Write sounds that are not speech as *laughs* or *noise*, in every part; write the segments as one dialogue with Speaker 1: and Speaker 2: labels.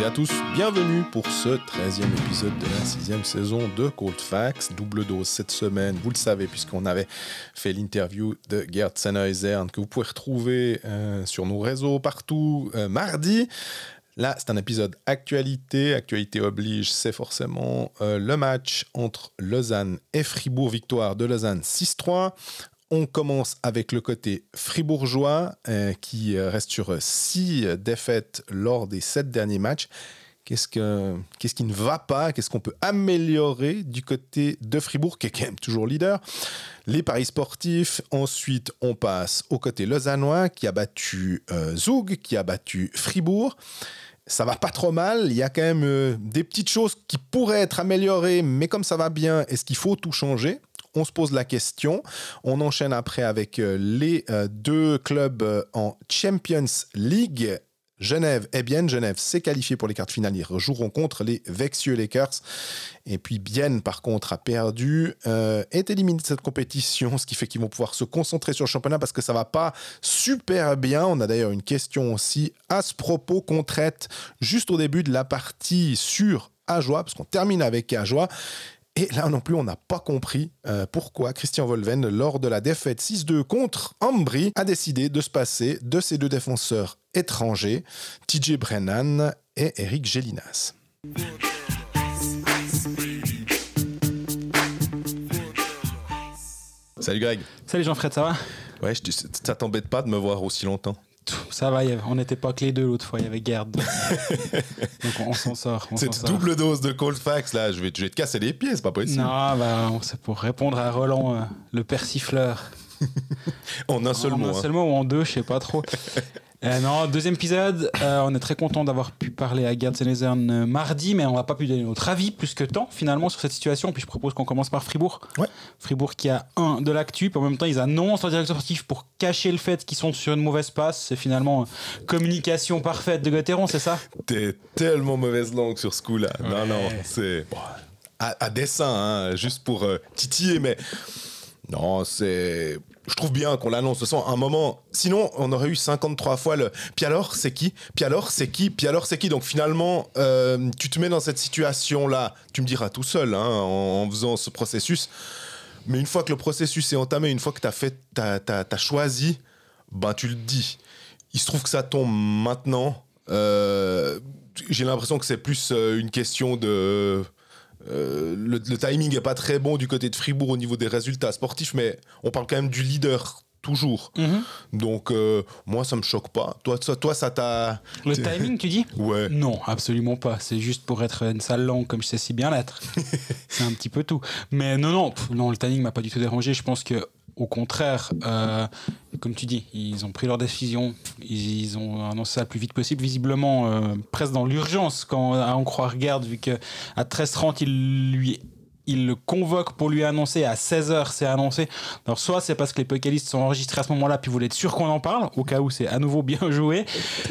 Speaker 1: et à tous, bienvenue pour ce 13e épisode de la 6 saison de Cold Facts. Double dose cette semaine, vous le savez, puisqu'on avait fait l'interview de Gerd Sennheiser que vous pouvez retrouver euh, sur nos réseaux partout euh, mardi. Là, c'est un épisode actualité. Actualité oblige, c'est forcément euh, le match entre Lausanne et Fribourg. Victoire de Lausanne 6-3. On commence avec le côté fribourgeois euh, qui euh, reste sur six défaites lors des sept derniers matchs. Qu'est-ce, que, qu'est-ce qui ne va pas? Qu'est-ce qu'on peut améliorer du côté de Fribourg, qui est quand même toujours leader? Les paris sportifs. Ensuite, on passe au côté lausannois, qui a battu Zoug, qui a battu Fribourg ça va pas trop mal. Il y a quand même euh, des petites choses qui pourraient être améliorées, mais comme ça va bien, est-ce qu'il faut tout changer? On se pose la question. On enchaîne après avec euh, les euh, deux clubs en Champions League. Genève est bien. Genève s'est qualifié pour les quarts finales. Ils joueront contre les Vexieux Lakers. Et puis Bienne, par contre, a perdu, euh, est éliminé de cette compétition, ce qui fait qu'ils vont pouvoir se concentrer sur le championnat parce que ça va pas super bien. On a d'ailleurs une question aussi à ce propos qu'on traite juste au début de la partie sur Ajoie, parce qu'on termine avec Ajoie. Et là non plus, on n'a pas compris euh, pourquoi Christian Volven, lors de la défaite 6-2 contre Ambry, a décidé de se passer de ses deux défenseurs étrangers, TJ Brennan et Eric Gélinas. Salut Greg.
Speaker 2: Salut Jean-Fred, ça va?
Speaker 1: Ouais, je, ça t'embête pas de me voir aussi longtemps?
Speaker 2: Ça va, on n'était pas que les deux l'autre fois, il y avait Gerd. *laughs* Donc on, s'en sort.
Speaker 1: Cette double dose de cold facts là, je vais, te casser les pieds, c'est pas possible.
Speaker 2: Non, bah, c'est pour répondre à Roland, euh, le persifleur. *laughs*
Speaker 1: en un seul mot.
Speaker 2: En un seul mot ou en deux, je sais pas trop. *laughs* Euh, non, deuxième épisode. Euh, on est très content d'avoir pu parler à Gerd Senezern euh, mardi, mais on va pas pu donner notre avis plus que temps finalement sur cette situation. Puis je propose qu'on commence par Fribourg. Fribourg qui a un de l'actu, puis en même temps ils annoncent leur directeur sportif pour cacher le fait qu'ils sont sur une mauvaise passe. C'est finalement communication parfaite de Gauthieron, c'est ça?
Speaker 1: T'es tellement mauvaise langue sur ce coup-là. Non, non, c'est à, dessein, hein, juste pour titiller, mais non, c'est je trouve bien qu'on l'annonce de un moment. Sinon, on aurait eu 53 fois le. Puis alors, c'est qui? Puis alors, c'est qui? Puis alors, c'est qui? Donc finalement, euh, tu te mets dans cette situation-là. Tu me diras tout seul, hein, en, faisant ce processus. Mais une fois que le processus est entamé, une fois que tu as fait, choisi, ben tu le dis. Il se trouve que ça tombe maintenant. Euh, j'ai l'impression que c'est plus euh, une question de euh, le, timing n'est pas très bon du côté de Fribourg au niveau des résultats sportifs, mais on parle quand même du leader toujours. Mhm. Donc euh, moi ça me choque pas. Toi ça, toi ça t'a.
Speaker 2: Le timing tu dis *laughs*
Speaker 1: Ouais.
Speaker 2: Non absolument pas. C'est juste pour être une sale langue comme je sais si bien l'être. *laughs* c'est un petit peu tout. Mais non non non le timing m'a pas du tout dérangé. Je pense que au contraire, euh, comme tu dis, ils ont pris leur décision, ils, ont annoncé ça le plus vite possible, visiblement euh, presque dans l'urgence, quand à en croire Garde, vu qu'à 13h30, il lui il le convoque pour lui annoncer à 16h c'est annoncé. Alors soit c'est parce que les Pokélistes sont enregistrés à ce moment-là puis vous voulez être sûr qu'on en parle au cas où c'est à nouveau bien *laughs* joué.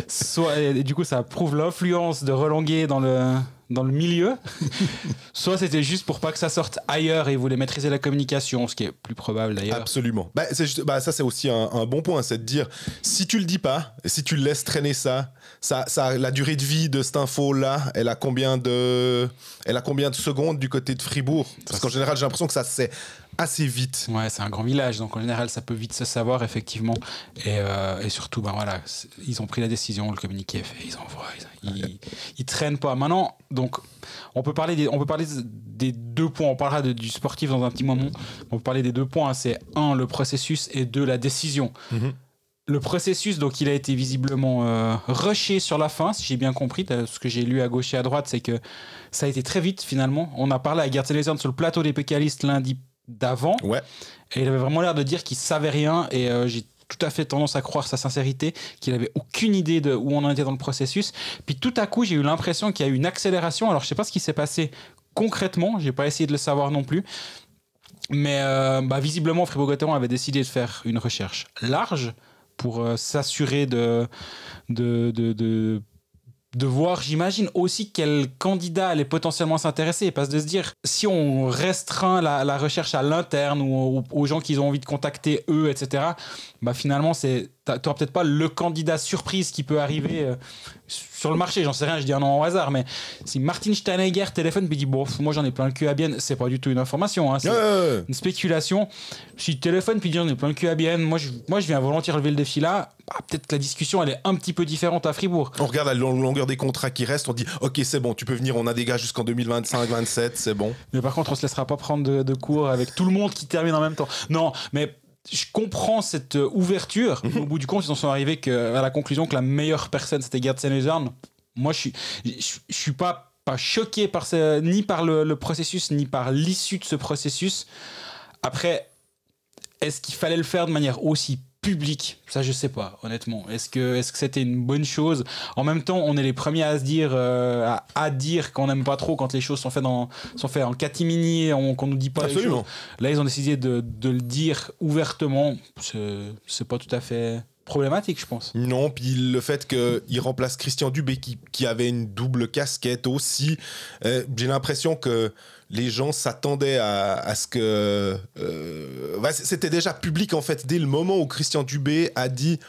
Speaker 2: Soit et du coup ça prouve l'influence de Relanguet dans le dans le milieu, *laughs* soit c'était juste pour pas que ça sorte ailleurs et ils voulaient maîtriser la communication, ce qui est plus probable d'ailleurs.
Speaker 1: Absolument. Bah, bah ça c'est aussi un, bon point, c'est de dire si tu le dis pas, si tu laisses traîner ça, ça, ça, la durée de vie de cette info là, elle a combien de, elle a combien de secondes du côté de Fribourg? Parce qu'en général j'ai l'impression que ça c'est assez vite.
Speaker 2: Ouais, c'est un grand village, donc en général, ça peut vite se savoir, effectivement. Et, euh, et surtout, ben voilà, ils ont pris la décision, le communiqué est fait, ils envoient, ils, ils, traînent pas. Maintenant, donc, on peut parler des, on peut parler des deux points. On parlera du sportif dans un petit moment. On peut parler des deux points. C'est un, le processus, et deux, la décision. Mhm. Le processus, donc, il a été visiblement euh, rushé sur la fin, si j'ai bien compris. Ce que j'ai lu à gauche et à droite, c'est que ça a été très vite, finalement. On a parlé à Gerd sur le plateau des pécalistes lundi d'avant.
Speaker 1: Ouais.
Speaker 2: Et il avait vraiment l'air de dire qu'il savait rien et euh, j'ai tout à fait tendance à croire sa sincérité, qu'il avait aucune idée de où on en était dans le processus. Puis tout à coup, j'ai eu l'impression qu'il y a eu une accélération. Alors je sais pas ce qui s'est passé concrètement, j'ai pas essayé de le savoir non plus. Mais euh, bah, visiblement, avait décidé de faire une recherche large pour euh, s'assurer de, de, de, de voir, j'imagine aussi quel candidat allait potentiellement s'intéresser, parce de se dire, si on restreint la, recherche à l'interne ou aux, gens qu'ils ont envie de contacter eux, etc., bah finalement c'est t'auras peut-être pas le candidat surprise qui peut arriver euh, sur le marché, j'en sais rien, je dis un nom au hasard, mais si Martin Steinegger téléphone et dit bon, moi j'en ai plein le cul à bien, c'est pas du tout une information, hein, c'est une spéculation. Si téléphone puis dit j'en ai plein le cul à bien, moi je, moi je viens volontiers relever le défi là, bah, peut-être que la discussion elle est un petit peu différente à Fribourg.
Speaker 1: On regarde la longueur des contrats qui restent, on dit ok c'est bon, tu peux venir, on a des gars jusqu'en 2025-27, c'est bon.
Speaker 2: Mais par contre on se laissera pas prendre de, de cours avec tout le monde qui termine en même temps. Non, mais je comprends cette euh, ouverture. Mhm. Au bout du compte, ils en sont arrivés à la conclusion que la meilleure personne, c'était Gerd Senezern. Moi, je suis, je, suis pas, pas choqué par ce, ni par le, processus, ni par l'issue de ce processus. Après, est-ce qu'il fallait le faire de manière aussi public, ça je sais pas, honnêtement. Est-ce que est-ce que c'était une bonne chose? En même temps, on est les premiers à se dire euh, à, dire qu'on n'aime pas trop quand les choses sont faites dans sont faites en catimini, qu'on nous dit pas
Speaker 1: Absolument.
Speaker 2: Là, ils ont décidé de, de le dire ouvertement. C'est pas tout à fait problématique, je pense.
Speaker 1: Non, puis le fait qu'il remplace Christian Dubé qui, avait une double casquette aussi, euh, j'ai l'impression que les gens s'attendaient à, ce que... Euh, c'était déjà public en fait, dès le moment où Christian Dubé a dit,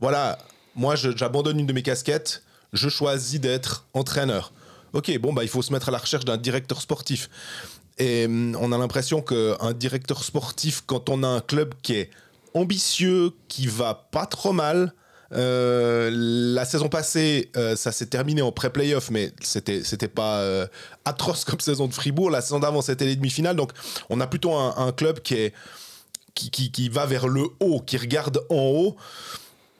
Speaker 1: voilà, moi j'abandonne une de mes casquettes, je choisis d'être entraîneur. Ok, bon, bah, il faut se mettre à la recherche d'un directeur sportif. Et hum, on a l'impression qu'un directeur sportif, quand on a un club qui est ambitieux, qui va pas trop mal, euh, la saison passée, euh, ça s'est terminé en pré-playoff, mais c'était c'était pas euh, atroce comme saison de Fribourg. La saison d'avant, c'était les demi-finales. Donc, on a plutôt un, club qui est qui, qui, qui, va vers le haut, qui regarde en haut.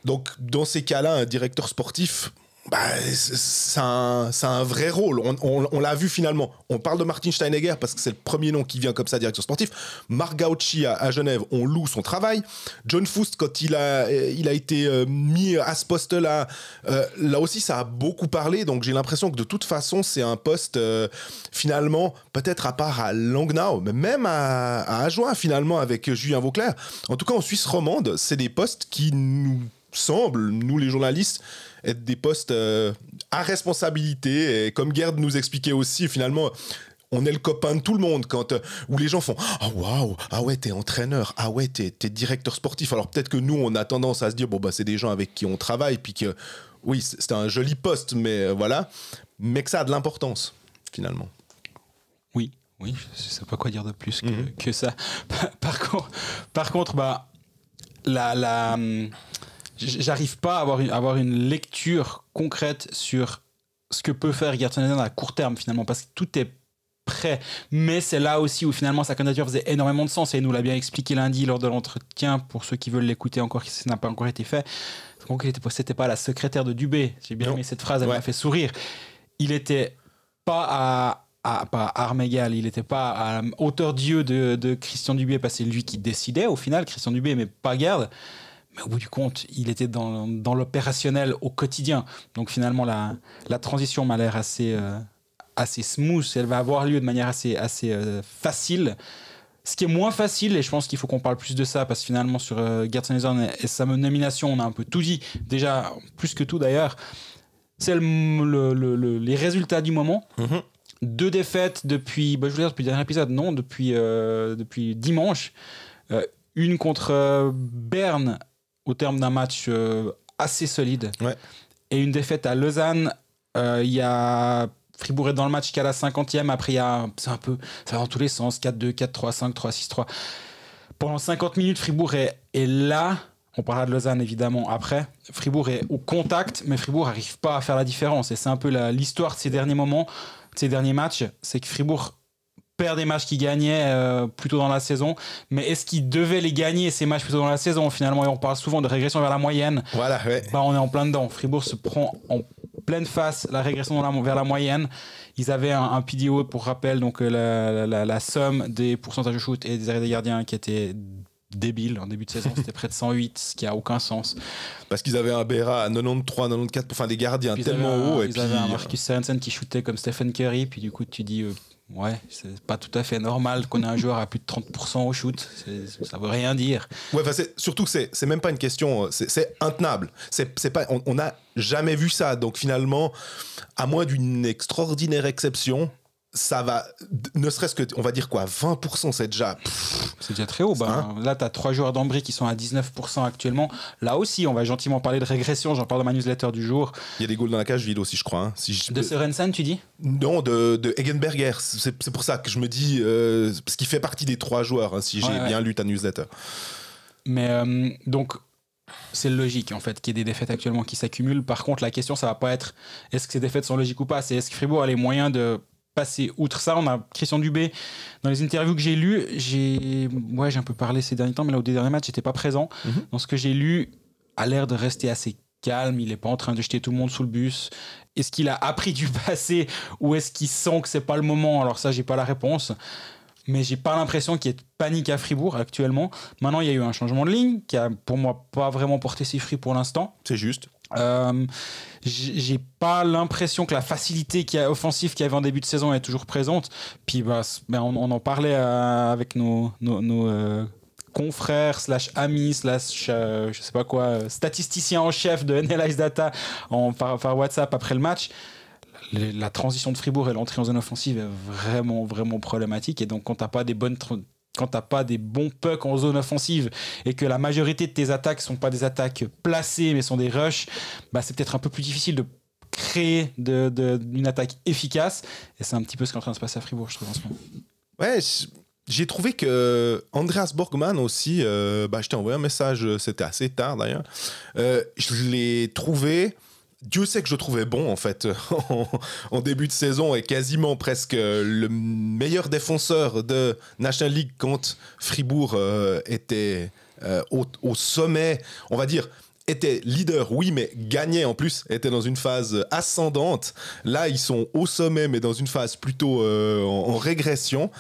Speaker 1: Donc, dans ces cas-là, un directeur sportif, bah, c'est un, vrai rôle. On, l'a vu finalement. On parle de Martin Steinegger parce que c'est le premier nom qui vient comme ça, directeur sportif. Marc Gauchi à, Genève, on loue son travail. John Foust, quand il a, il a été euh, mis à ce poste-là, euh, là aussi, ça a beaucoup parlé. Donc j'ai l'impression que de toute façon, c'est un poste euh, finalement, peut-être à part à Langnau, mais même à, à Ajoin finalement avec Julien Vauclair. En tout cas, en Suisse romande, c'est des postes qui nous semblent, nous les journalistes, être des postes euh, à responsabilité. Et comme Gerd nous expliquait aussi, finalement, on est le copain de tout le monde quand euh, où les gens font ah waouh ah ouais t'es entraîneur ah ouais t'es es directeur sportif alors peut-être que nous on a tendance à se dire bon bah c'est des gens avec qui on travaille puis que oui c'est un joli poste mais euh, voilà mais que ça a de l'importance finalement
Speaker 2: oui oui je sais pas quoi dire de plus que, mhm. que ça *laughs* par contre par contre bah la la hum, j'arrive pas à avoir une, avoir une lecture concrète sur ce que peut faire Gertrude à court terme finalement parce que tout est prêt. Mais c'est là aussi où finalement sa candidature faisait énormément de sens et il nous l'a bien expliqué lundi lors de l'entretien pour ceux qui veulent l'écouter encore si ça n'a pas encore été fait. Donc c'était pas la secrétaire de Dubé. J'ai bien aimé cette phrase elle m'a fait sourire. Il était pas à à, pas arme égale, il n'était pas à hauteur Dieu de, de Christian Dubé parce que c'est lui qui décidait au final, Christian Dubé, mais pas Garde mais au bout du compte, il était dans, dans l'opérationnel au quotidien. Donc finalement, la, la transition m'a l'air assez, euh, assez smooth. Elle va avoir lieu de manière assez, assez euh, facile. Ce qui est moins facile, et je pense qu'il faut qu'on parle plus de ça, parce que finalement, sur euh, Gertsen et sa nomination, on a un peu tout dit, déjà, plus que tout d'ailleurs, c'est le, le, les résultats du moment. Mm-hmm. Deux défaites depuis, bah, je veux dire, depuis le dernier épisode, non, depuis, euh, depuis dimanche. une contre Berne au terme d'un match euh, assez solide. Et une défaite à Lausanne, euh, il y a Fribourg est dans le match qu'à la 50e. Après, il y a. C'est un peu. Ça va dans tous les sens 4-2, 4-3, 5-3, 6-3. Pendant 50 minutes, Fribourg est, est, là. On parlera de Lausanne évidemment après. Fribourg est au contact, mais Fribourg n'arrive pas à faire la différence. Et c'est un peu l'histoire de ces derniers moments, de ces derniers matchs. C'est que Fribourg perd des matchs qu'il gagnait euh, plutôt dans la saison. Mais est-ce qu'il devait les gagner ces matchs plutôt dans la saison Finalement, et on parle souvent de régression vers la moyenne.
Speaker 1: Voilà,
Speaker 2: bah, on est en plein dedans. Fribourg se prend en pleine face la régression vers la moyenne. Ils avaient un, PDO, pour rappel, donc euh, la, somme des pourcentages de shoot et des arrêts des gardiens qui était débile en début de saison. C'était près de 108, ce qui a aucun sens.
Speaker 1: Parce qu'ils avaient un BRA à 93, 94, enfin des gardiens tellement hauts.
Speaker 2: Ils avaient un Marcus Sorensen qui shootait comme Stephen Curry, puis du coup tu dis euh, Ouais, c'est pas tout à fait normal qu'on ait un joueur à plus de 30% au shoot. Ça veut rien dire.
Speaker 1: Ouais, surtout que c'est même pas une question, c'est intenable. C'est pas, on n'a jamais vu ça. Donc finalement, à moins d'une extraordinaire exception, ça va, ne serait-ce que, on va dire quoi, 20%, c'est déjà.
Speaker 2: C'est déjà très haut. Ben, là, tu as trois joueurs d'Ambry qui sont à 19% actuellement. Là aussi, on va gentiment parler de régression. J'en parle dans ma newsletter du jour.
Speaker 1: Il y a des goals dans la cage vide aussi, je crois. Hein. Si je...
Speaker 2: De Sorensen, tu dis?
Speaker 1: Non, de, de Egenberger. C'est pour ça que je me dis. Euh, parce qu'il fait partie des trois joueurs, hein, si j'ai bien lu ta newsletter.
Speaker 2: Mais euh, donc, c'est logique en fait qu'il y ait des défaites actuellement qui s'accumulent. Par contre, la question, ça va pas être est-ce que ces défaites sont logiques ou pas, c'est est-ce que Fribourg a les moyens de passer outre ça. On a Christian Dubé, dans les interviews que j'ai lues, j'ai ouais, un peu parlé ces derniers temps, mais là, au dernier match, j'étais pas présent. Mhm. Dans ce que j'ai lu, a l'air de rester assez calme, il est pas en train de jeter tout le monde sous le bus. Est-ce qu'il a appris du *laughs* passé ou est-ce qu'il sent que c'est pas le moment? Alors ça, j'ai pas la réponse mais j'ai pas l'impression qu'il y ait de panique à Fribourg actuellement. Maintenant, il y a eu un changement de ligne qui a pour moi pas vraiment porté ses fruits pour l'instant.
Speaker 1: C'est juste.
Speaker 2: Euh, j'ai pas l'impression que la facilité qui a, offensive qu'il y avait en début de saison est toujours présente. Puis bah, ben on, en parlait euh, avec nos, nos, euh, confrères slash amis slash je sais pas quoi statisticiens en chef de NLIS Data en, par, par WhatsApp après le match la transition de Fribourg et l'entrée en zone offensive est vraiment, vraiment problématique. Et donc, quand t'as pas des bonnes quand t'as pas des bons pucks en zone offensive et que la majorité de tes attaques sont pas des attaques placées mais sont des rushs, bah c'est peut-être un peu plus difficile de créer de, une attaque efficace. Et c'est un petit peu ce qui est en train de se passer à Fribourg, je trouve, en ce moment.
Speaker 1: Ouais, j'ai trouvé que Andreas Borgman aussi, euh, bah, je t'ai envoyé un message, c'était assez tard d'ailleurs, euh, je l'ai trouvé Dieu sait que je trouvais bon en fait *laughs* en, début de saison et quasiment presque le meilleur défenseur de National League quand Fribourg euh, était euh, au, sommet, on va dire était leader, oui, mais gagnait en plus, était dans une phase ascendante. Là, ils sont au sommet, mais dans une phase plutôt euh, en, régression.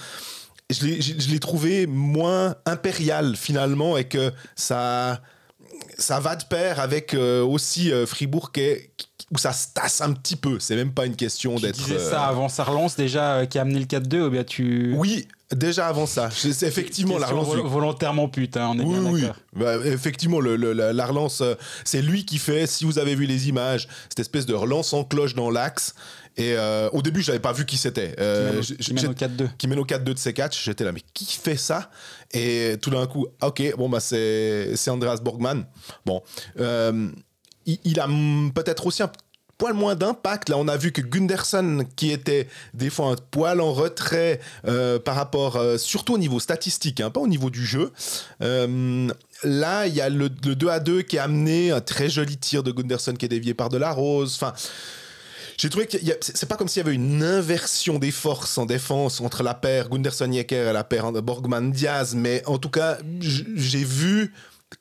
Speaker 1: Je l'ai trouvé moins impérial finalement et que ça ça va de pair avec euh, aussi euh, Fribourg qui où ça se tasse un petit peu. C'est même pas une question d'être.
Speaker 2: Tu disais ça euh, avant sa relance déjà qui a amené le 4-2 ou bien tu.
Speaker 1: Oui, déjà avant ça. C'est *laughs* effectivement la relance.
Speaker 2: Volontairement pute, hein, on est
Speaker 1: oui,
Speaker 2: bien
Speaker 1: oui. Bah, effectivement, le, la, relance, c'est lui qui fait, si vous avez vu les images, cette espèce de relance en cloche dans l'axe. Et au début, je n'avais pas vu qui c'était.
Speaker 2: qui, mène au 4-2.
Speaker 1: Qui mène au 4-2 de ses catchs. J'étais là, mais qui fait ça? Et tout d'un coup, ok, bon, bah, c'est Andreas Borgman. Bon, euh, il, a peut-être aussi un poil moins d'impact. Là, on a vu que Gunderson, qui était des fois un poil en retrait euh, par rapport, euh, surtout au niveau statistique, hein, pas au niveau du jeu. là, il y a le, le, 2 à 2 qui a amené un très joli tir de Gunderson qui est dévié par de la rose. Enfin, j'ai trouvé que c'est pas comme s'il y avait une inversion des forces en défense entre la paire Gunderson-Yecker et la paire Borgman-Diaz, mais en tout cas, j'ai vu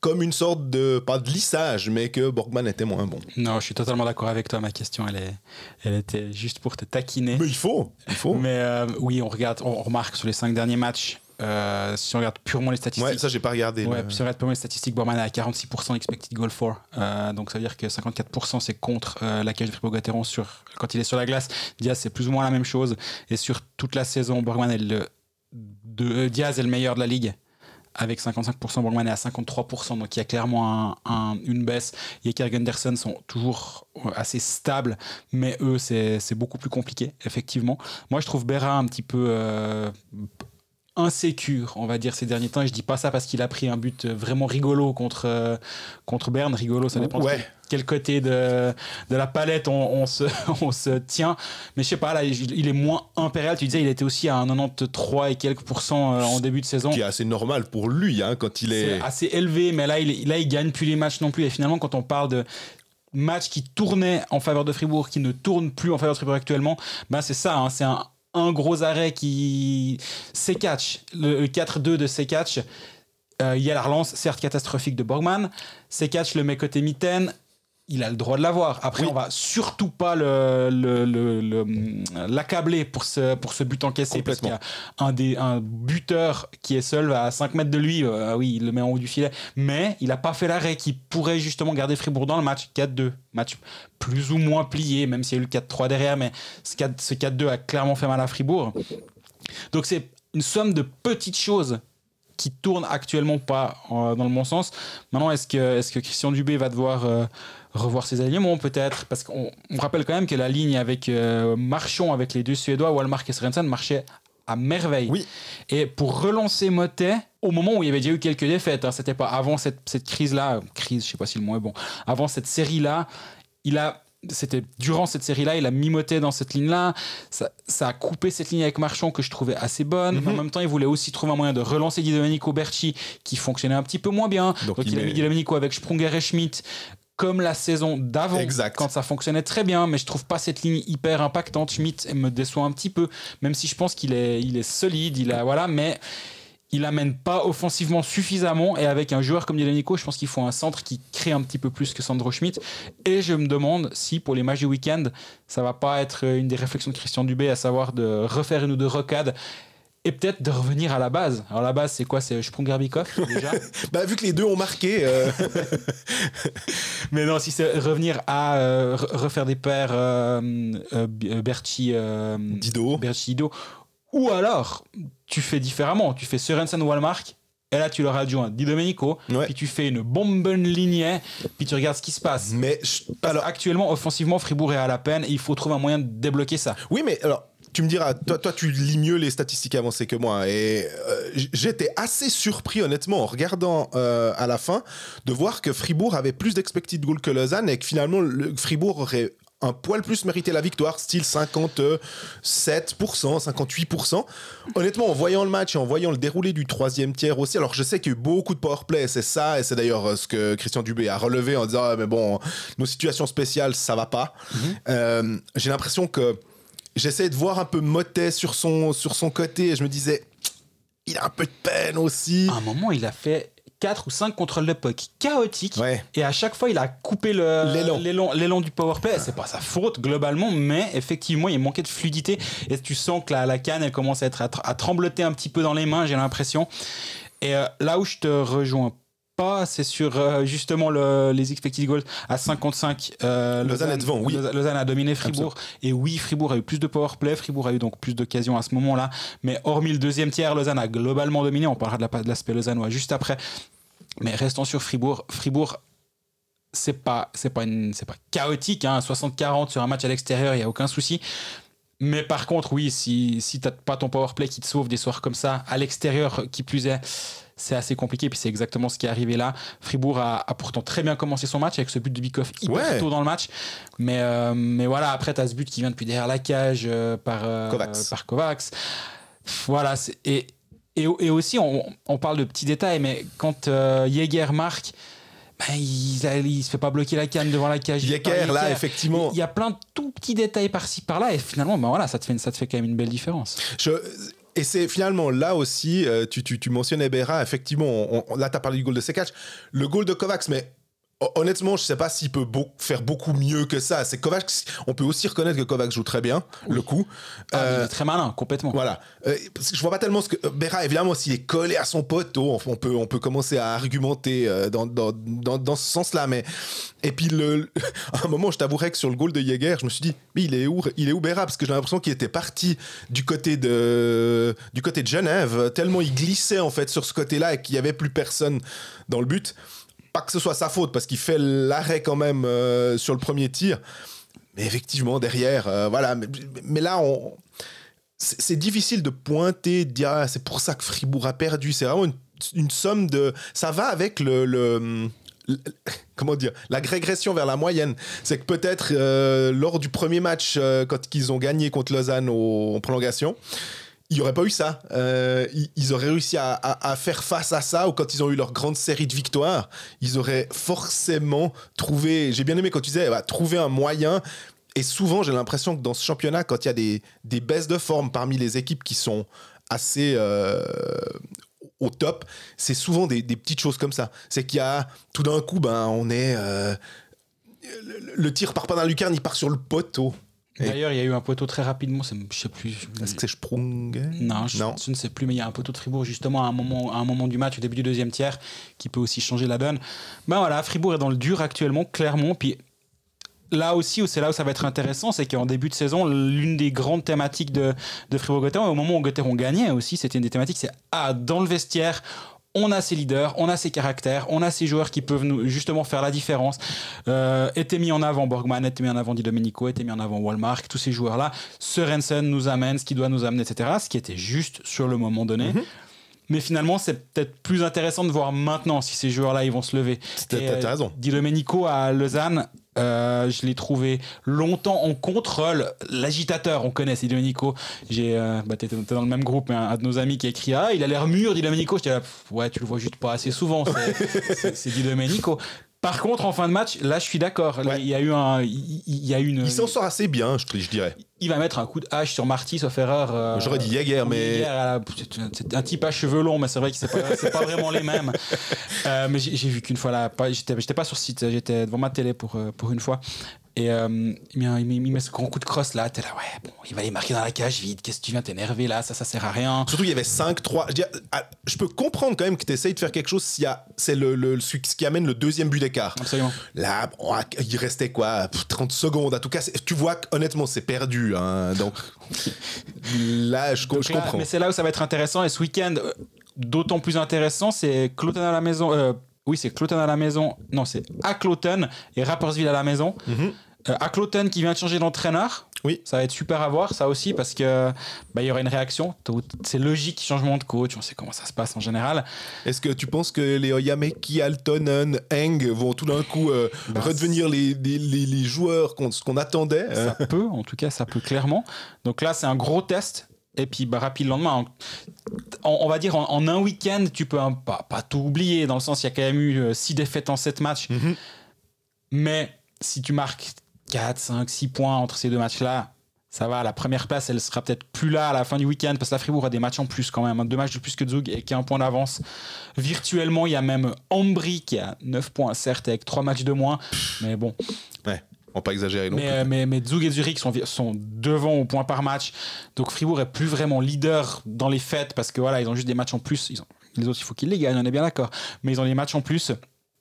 Speaker 1: comme une sorte de, pas de lissage, mais que Borgman était moins bon.
Speaker 2: Non, je suis totalement d'accord avec toi. Ma question, elle, est, elle était juste pour te taquiner.
Speaker 1: Mais il faut, il faut.
Speaker 2: Mais euh, oui, on regarde, on remarque sur les cinq derniers matchs, euh, si on regarde purement les statistiques.
Speaker 1: Ouais, ça, j'ai pas regardé.
Speaker 2: Ouais, si on regarde purement les statistiques, Borman est à 46% expected goal for. Euh, donc, ça veut dire que 54% c'est contre euh, la cage de Fribourg-Gotteron sur, quand il est sur la glace. Diaz, c'est plus ou moins la même chose. Et sur toute la saison, Borgman est le, de, Diaz est le meilleur de la ligue. Avec 55%, Borgman est à 53%, donc il y a clairement un, une baisse. Yeker Gunderson sont toujours assez stables, mais eux, c'est beaucoup plus compliqué, effectivement. Moi, je trouve Berra un petit peu insécure, on va dire, ces derniers temps. Et je dis pas ça parce qu'il a pris un but vraiment rigolo contre, euh, contre Berne. Rigolo, ça dépend
Speaker 1: ouais.
Speaker 2: de quel côté de, de la palette on, se, *laughs* on se tient. Mais je sais pas, là, il est moins impérial. Tu disais, il était aussi à un 93 et quelques pourcents euh, en début de saison.
Speaker 1: Ce qui est assez normal pour lui, hein, quand il est...
Speaker 2: Assez élevé, mais là il, là, il gagne plus les matchs non plus. Et finalement, quand on parle de matchs qui tournaient en faveur de Fribourg, qui ne tournent plus en faveur de Fribourg actuellement, ben c'est ça, hein, c'est un un gros arrêt qui. catch le 4-2 de C-Catch. Euh, il y a la relance, certes catastrophique de Borgman. C-Catch le met côté mitaine il a le droit de l'avoir. Après, on va surtout pas l'accabler le, pour, ce, pour ce but encaissé parce qu'il y a un, des, un buteur qui est seul à 5 mètres de lui. Euh, ah oui, il le met en haut du filet. Mais il n'a pas fait l'arrêt qui pourrait justement garder Fribourg dans le match 4-2. Match plus ou moins plié, même s'il y a eu le 4-3 derrière. Mais ce 4-2 a clairement fait mal à Fribourg. Donc c'est une somme de petites choses qui tourne actuellement pas euh, dans le bon sens. Maintenant, est-ce que, est que Christian Dubé va devoir euh, revoir ses alignements peut-être Parce qu'on rappelle quand même que la ligne avec euh, Marchon, avec les deux Suédois, Walmark et Sorensen, marchait à merveille.
Speaker 1: Oui.
Speaker 2: Et pour relancer Motet, au moment où il y avait déjà eu quelques défaites, hein, c'était pas avant cette, cette crise-là, crise, je sais pas si le mot est bon, avant cette série-là, il a c'était durant cette série-là, il a mimoté dans cette ligne-là. Ça, ça, a coupé cette ligne avec Marchand que je trouvais assez bonne.
Speaker 1: Mhm.
Speaker 2: En même temps, il voulait aussi trouver un moyen de relancer Di Domenico Berti qui fonctionnait un petit peu moins bien.
Speaker 1: Donc,
Speaker 2: Donc,
Speaker 1: il
Speaker 2: il, a mis Di Domenico avec Sprunger et Schmidt comme la saison d'avant quand ça fonctionnait très bien mais je trouve pas cette ligne hyper impactante. Schmidt me déçoit un petit peu même si je pense qu'il est il est solide il a voilà mais il amène pas offensivement suffisamment et avec un joueur comme Nico, je pense qu'il faut un centre qui crée un petit peu plus que Sandro Schmidt et je me demande si pour les matchs du week-end ça va pas être une des réflexions de Christian Dubé à savoir de refaire une ou deux rocades et peut-être de revenir à la base. Alors la base c'est quoi? C'est Sprunger Bikov déjà? *laughs*
Speaker 1: Bah, vu que les deux ont marqué, euh, *laughs*
Speaker 2: Mais non, si c'est revenir à euh, re- refaire des paires euh, Berti
Speaker 1: Dido.
Speaker 2: Berti Ido. Ou alors, tu fais différemment. Tu fais Sørensen Walmark. Et là, tu leur adjoins Di Domenico.
Speaker 1: Ouais.
Speaker 2: Puis tu fais une bombe lignée. Puis tu regardes ce qui se passe.
Speaker 1: Mais je-
Speaker 2: alors, actuellement, offensivement, Fribourg est à la peine. Et il faut trouver un moyen de débloquer ça.
Speaker 1: oui, mais alors, tu me diras, toi, toi, tu lis mieux les statistiques avancées que moi. Et euh, j'étais assez surpris, honnêtement, en regardant euh, à la fin, de voir que Fribourg avait plus d'expected goal que Lausanne et que finalement, le, Fribourg aurait un poil plus mérité la victoire, style 57%, 58%. Honnêtement, en voyant le match et en voyant le déroulé du troisième tiers aussi, alors je sais qu'il y a eu beaucoup de powerplay, c'est ça, et c'est d'ailleurs euh, ce que Christian Dubé a relevé en disant, Ah, mais bon, nos situations spéciales, ça va pas. Euh, J'ai l'impression que j'essaie de voir un peu Motet sur son, sur son côté et je me disais, il a un peu de peine aussi.
Speaker 2: À un moment, il a fait 4 ou 5 contrôles de puck chaotiques.
Speaker 1: Ouais.
Speaker 2: Et à chaque fois, il a coupé
Speaker 1: L'élan.
Speaker 2: du powerplay. C'est pas sa faute globalement, mais effectivement, il manquait de fluidité. Et tu sens que la, la canne, elle commence à, être, à, à trembloter un petit peu dans les mains, j'ai l'impression. Et euh, là où je te rejoins pas, c'est sur euh, justement le- les expected goals à 55. euh,
Speaker 1: Lausanne est devant, oui.
Speaker 2: Lausanne, a dominé Fribourg. Et oui, Fribourg a eu plus de powerplay. Fribourg a eu donc plus d'occasions à ce moment-là. Mais hormis le deuxième tiers, Lausanne a globalement dominé. On parlera de la- l'aspect lausannois juste après. Mais restons sur Fribourg. Fribourg, c'est pas, c'est pas, c'est pas chaotique. Hein. 60-40 sur un match à l'extérieur, il n'y a aucun souci. Mais par contre, oui, si, si tu n'as pas ton powerplay qui te sauve des soirs comme ça, à l'extérieur, qui plus est, c'est assez compliqué. Puis c'est exactement ce qui est arrivé là. Fribourg a, a pourtant très bien commencé son match avec ce but de Bikoff hyper
Speaker 1: Ouais.
Speaker 2: tôt dans le match. Mais, euh, mais voilà, après, tu as ce but qui vient depuis derrière la cage euh, par, euh,
Speaker 1: Kovacs.
Speaker 2: par Kovacs. Voilà, et, et, et aussi, on, on parle de petits détails, mais quand Jäger marque, ben, il, il se fait pas bloquer la canne devant la cage.
Speaker 1: Yecker, là, effectivement,
Speaker 2: Il y a plein de tout petits détails par-ci par-là, et finalement, ben voilà, ça te fait, ça te fait quand même une belle différence.
Speaker 1: Je- et c'est finalement là aussi, euh, tu, tu, tu mentionnais Berra, effectivement, on- on- là tu parlé du goal de Sekac, le goal de Kovacs, mais honnêtement, je sais pas s'il peut beau- faire beaucoup mieux que ça. C'est Kovacs, on peut aussi reconnaître que Kovacs joue très bien, le coup.
Speaker 2: Ah, mais
Speaker 1: Euh,
Speaker 2: il est très malin, complètement.
Speaker 1: Voilà. Euh, parce que je vois pas tellement ce que. euh, Berra, évidemment, s'il est collé à son poteau, on, on peut, on peut commencer à argumenter euh, dans, dans, dans, dans ce sens-là. Mais... Et puis, le, *laughs* à un moment, je t'avouerais que sur le goal de Jäger, je me suis dit, mais il est où, il est où Berra Parce que j'ai l'impression qu'il était parti du côté, de, du côté de Genève, tellement il glissait en fait sur ce côté-là et qu'il y avait plus personne dans le but. Pas que ce soit sa faute, parce qu'il fait l'arrêt quand même euh, sur le premier tir. Mais effectivement, derrière, euh, voilà. Mais, là, on, c'est difficile de pointer, de dire ah, c'est pour ça que Fribourg a perdu. C'est vraiment une, somme de. Ça va avec le. comment dire la régression vers la moyenne c'est que peut-être euh, lors du premier match quand ils ont gagné contre Lausanne au- en prolongation il n'y aurait pas eu ça. Euh, ils, auraient réussi à, faire face à ça, ou quand ils ont eu leur grande série de victoires, ils auraient forcément trouvé, j'ai bien aimé quand tu disais, bah, trouver un moyen. Et souvent, j'ai l'impression que dans ce championnat, quand il y a des, baisses de forme parmi les équipes qui sont assez euh, au top, c'est souvent des, des petites choses comme ça. C'est qu'il y a tout d'un coup, ben, on est. euh, le, le tir part pas dans la lucarne, il part sur le poteau.
Speaker 2: D'ailleurs, il y a eu un poteau très rapidement, je sais plus.
Speaker 1: Est-ce que c'est Sprung
Speaker 2: Non, je,
Speaker 1: Non.
Speaker 2: je ne sais plus, mais il y a un poteau de Fribourg justement à un moment, à un moment du match, au début du deuxième tiers, qui peut aussi changer la donne. Ben voilà, Fribourg est dans le dur actuellement, clairement. Puis là aussi, où c'est là où ça va être intéressant, c'est qu'en début de saison, l'une des grandes thématiques de, de Fribourg-Gotteron, au moment où Gotteron gagnait aussi, c'était une des thématiques, c'est ah, dans le vestiaire, on a ses leaders, on a ses caractères, on a ces joueurs qui peuvent nous justement faire la différence. Euh, était mis en avant Borgman, était mis en avant Di Domenico, était mis en avant Walmart, tous ces joueurs-là. Sorensen nous amène ce qui doit nous amener, etc. Ce qui était juste sur le moment donné.
Speaker 1: Mhm.
Speaker 2: Mais finalement, c'est peut-être plus intéressant de voir maintenant si ces joueurs-là ils vont se lever. Et,
Speaker 1: t'as
Speaker 2: euh,
Speaker 1: raison.
Speaker 2: Di Domenico à Lausanne, euh, je l'ai trouvé longtemps en contrôle. L'agitateur, on connaît, c'est Domenico. J'ai, euh, bah, t'es dans le même groupe, mais un, un de nos amis qui a écrit Ah, il a l'air mûr, Di Domenico. J'étais là, Pff, ouais, tu le vois juste pas assez souvent. c'est- *laughs* C'est c'est Di Domenico. Par contre, en fin de match, là, je suis d'accord.
Speaker 1: Ouais.
Speaker 2: Il y a eu un, il, il y a une.
Speaker 1: Il s'en sort assez bien, je, je dirais.
Speaker 2: il va mettre un coup de hache sur Marty, sauf erreur. euh,
Speaker 1: J'aurais dit Jaeger, mais-
Speaker 2: la- c'est un- type à cheveux longs, mais c'est vrai que c'est pas, pas vraiment les mêmes. Euh, mais j'ai vu qu'une fois là, j'étais pas sur site, j'étais devant ma télé pour, euh, pour une fois. Et euh, il, met, il met- ce grand coup de crosse là, t'es là, ouais, bon, il va les marquer dans la cage vite, qu'est-ce que tu viens t'énerver là, ça, ça sert à rien.
Speaker 1: Surtout, il y avait 5-3. Je, veux dire, ah, je peux comprendre quand même que tu essayes de faire quelque chose s'il y a. C'est le, le- ce qui amène le deuxième but d'écart.
Speaker 2: Absolument.
Speaker 1: Là, bon, ah, il restait quoi? Pff, 30 secondes. En tout cas, tu vois honnêtement, c'est perdu. hein. donc *laughs* là, je,
Speaker 2: là,
Speaker 1: comprends.
Speaker 2: Mais c'est là où ça va être intéressant. Et ce week-end, euh, d'autant plus intéressant, c'est Cloton à la maison. euh, oui, c'est Cloton à la maison. Non, c'est à Cloton et Rappersville à la maison.
Speaker 1: Mhm.
Speaker 2: Euh, à Cloton qui vient de changer d'entraîneur.
Speaker 1: Oui.
Speaker 2: Ça va être super à voir, ça aussi, parce que bah, il y aura une réaction. C'est logique, changement de coach. On sait comment ça se passe en général.
Speaker 1: Est-ce que tu penses que les Oyameki, Altonen, Eng vont tout d'un coup euh, *laughs*
Speaker 2: Bah,
Speaker 1: redevenir les, les, les- les joueurs qu'on attendait euh
Speaker 2: Ça peut, en tout cas, ça peut clairement. Donc là, c'est un gros test. Et puis, bah, rapide le lendemain. En- on va dire, en, en un week-end, tu peux hein, pas, pas tout oublier, dans le sens, il y a quand même eu 6 défaites en 7 matchs.
Speaker 1: Mhm.
Speaker 2: Mais si tu marques 4, 5, 6 points entre ces deux matchs-là, ça va. La première place, elle sera peut-être plus là à la fin du week-end parce que la Fribourg a des matchs en plus quand même. Deux matchs de plus que Zug et qui a un point d'avance. Virtuellement, il y a même Ambry qui a 9 points, certes, avec 3 matchs de moins. Mais bon,
Speaker 1: Ouais, on pas exagérer non
Speaker 2: mais,
Speaker 1: plus.
Speaker 2: euh, mais, mais Zug et Zurich sont, sont devant au point par match. Donc Fribourg est plus vraiment leader dans les fêtes parce que voilà, ils ont juste des matchs en plus. Ils ont, les autres, il faut qu'ils les gagnent, on est bien d'accord. Mais ils ont des matchs en plus.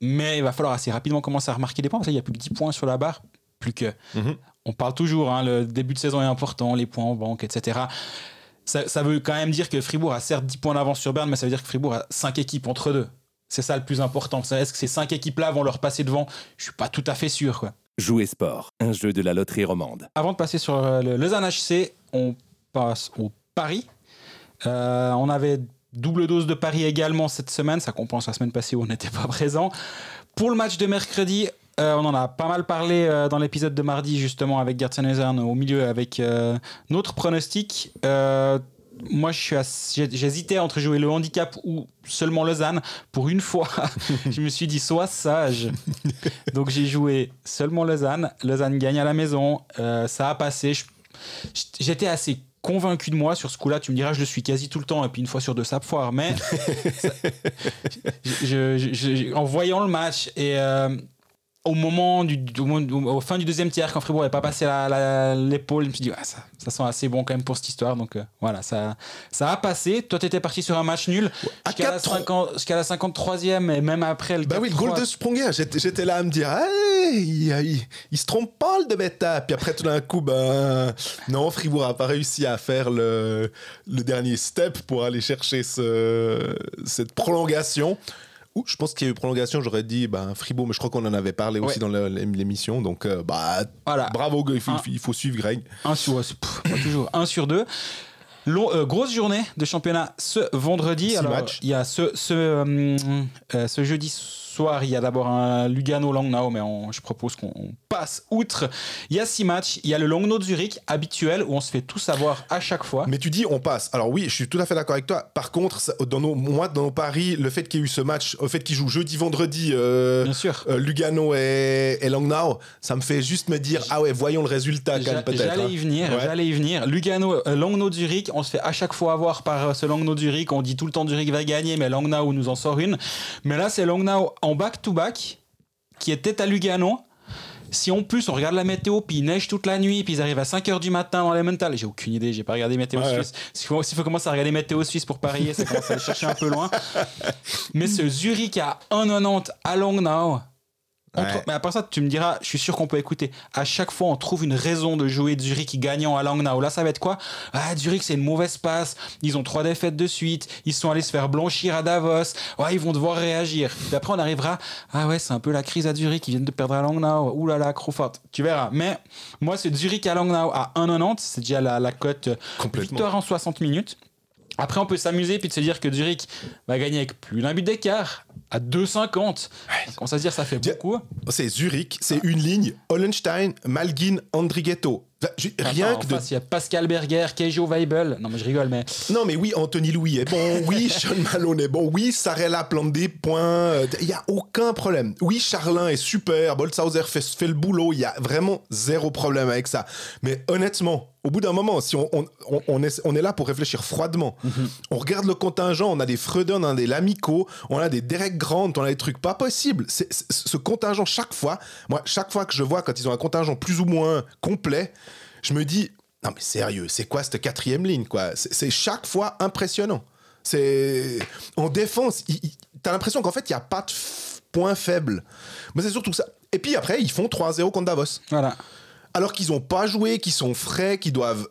Speaker 2: Mais il va falloir assez rapidement commencer à remarquer des points. Parce qu'il y a plus que 10 points sur la barre. Plus que.
Speaker 1: Mhm.
Speaker 2: On parle toujours, hein, le début de saison est important, les points en banque, etc. Ça, ça veut quand même dire que Fribourg a certes 10 points d'avance sur Berne, mais ça veut dire que Fribourg a 5 équipes entre deux. C'est ça le plus important. Est-ce que ces 5 équipes-là vont leur passer devant? Je suis pas tout à fait sûr. Quoi.
Speaker 3: Jouer sport, un jeu de la loterie romande.
Speaker 2: Avant de passer sur euh, le Lausanne HC, on passe au Paris. Euh, on avait double dose de Paris également cette semaine. Ça compense la semaine passée où on n'était pas présent. Pour le match de mercredi, euh, on en a pas mal parlé euh, dans l'épisode de mardi, justement, avec Eisern au milieu, avec euh, notre pronostic. Moi, j'hésitais entre jouer le handicap ou seulement Lausanne. Pour une fois, *laughs* je me suis dit, sois sage. Donc, j'ai joué seulement Lausanne. Lausanne gagne à la maison. Ça a passé. J'étais assez convaincu de moi sur ce coup-là. Tu me diras, je le suis quasi tout le temps. Et puis, une fois sur deux, ça foire. Mais ça- *laughs* je- je- je- en voyant le match et. euh, au moment du, au, fin du deuxième tiers, quand Fribourg n'avait pas passé l'épaule, je me suis dit, ah, ça, ça sent assez bon quand même pour cette histoire. Donc euh, voilà, ça, ça a passé. Toi, tu étais parti sur un match nul jusqu'à la,
Speaker 1: 4-3.
Speaker 2: 50 jusqu'à la 53e et même après le
Speaker 1: Bah oui, le goal
Speaker 2: 4-3.
Speaker 1: de Sprunger, j'étais j'étais là à me dire, il, il, il se trompe pas le de bêta. Puis après, tout d'un coup, ben, non, Fribourg a pas réussi à faire le, le dernier step pour aller chercher ce, cette prolongation. Je pense qu'il y a eu prolongation, j'aurais dit ben, Fribourg, mais je crois qu'on en avait parlé aussi dans l'émission. Donc, euh, bah,
Speaker 2: Voilà.
Speaker 1: bravo, il faut,
Speaker 2: Un-
Speaker 1: il faut suivre Greg.
Speaker 2: Un sur, pff, pas toujours, un sur deux. Long- euh, grosse journée de championnat ce vendredi.
Speaker 1: Six
Speaker 2: Alors,
Speaker 1: matchs.
Speaker 2: Il y a ce, ce, euh, ce jeudi soir, il y a d'abord un Lugano Langnau, mais on- je propose qu'on passe outre. Il y a six matchs. Il y a le Langnau de Zurich habituel où on se fait tout savoir à chaque fois.
Speaker 1: Mais tu dis on passe. Alors oui, je suis tout à fait d'accord avec toi. Par contre, ça- dans nos, moi, dans nos paris, le fait qu'il y ait eu ce match, au fait qu'ils jouent jeudi, vendredi, euh,
Speaker 2: Bien sûr.
Speaker 1: euh, Lugano et, et Langnau, ça me fait juste me dire ah ouais, voyons le résultat quand
Speaker 2: J'a-
Speaker 1: même peut-être.
Speaker 2: J'allais
Speaker 1: hein.
Speaker 2: y venir,
Speaker 1: Ouais.
Speaker 2: j'allais y venir. Lugano, euh, Langnau de Zurich, on se fait à chaque fois avoir par euh, ce Langnau de Zurich. On dit tout le temps Zurich va gagner, mais Langnau nous en sort une. Mais là, c'est Langnau en back-to-back qui était à Lugano. Si en plus on regarde la météo, puis il neige toute la nuit, puis ils arrivent à 5h du matin dans les mentales, j'ai aucune idée, j'ai pas regardé météo
Speaker 1: Ouais.
Speaker 2: suisse. S'il faut, commencer à regarder météo suisse pour parier, ça commence à aller chercher un peu loin. *laughs* Mais ce Zurich à 1,90 à Langnau, Mais à part ça, tu me diras, je suis sûr qu'on peut écouter. À chaque fois, on trouve une raison de jouer Zurich gagnant à Langnau. Là, ça va être quoi? Ah, Zurich, c'est une mauvaise passe. Ils ont trois défaites de suite. Ils sont allés se faire blanchir à Davos. Ouais, ils vont devoir réagir. Puis après, on arrivera. Ah ouais, c'est un peu la crise à Zurich. Ils viennent de perdre à Langnau. Ouh là là, Crawford. Tu verras. Mais moi, c'est Zurich à Langnau à 1,90. C'est déjà la, la cote euh, victoire en 60 minutes. Après, on peut s'amuser puis de se dire que Zurich va gagner avec plus d'un but d'écart à 2,50. On se dire ça fait beaucoup.
Speaker 1: C'est Zurich, c'est une ligne. Hollenstein, Malgin, Andrighetto. Rien que
Speaker 2: en
Speaker 1: de
Speaker 2: face, il y a Pascal Berger, Keijo Weibel. Non, mais je rigole, mais
Speaker 1: Non, mais oui, Anthony Louis est bon. Oui, *laughs* Sean Malone est bon. Oui, Sarella plante des points. Il n'y a aucun problème. Oui, Charlin est super. Boltzhauser fait, fait le boulot. Il y a vraiment zéro problème avec ça. Mais honnêtement, au bout d'un moment, si on, on, est, on est là pour réfléchir froidement, on regarde le contingent, on a des Freuden, on a des Lamico, on a des Derek Grant, on a des trucs pas possibles. Ce contingent, chaque fois, moi, chaque fois que je vois quand ils ont un contingent plus ou moins complet, je me dis, non mais sérieux, c'est quoi cette quatrième ligne quoi? C'est chaque fois impressionnant. C'est en défense, t'as l'impression qu'en fait il y a pas de point faible. Mais c'est surtout ça. Et puis après ils font 3-0 contre Davos,
Speaker 2: voilà.
Speaker 1: Alors qu'ils ont pas joué, qu'ils sont frais, qu'ils doivent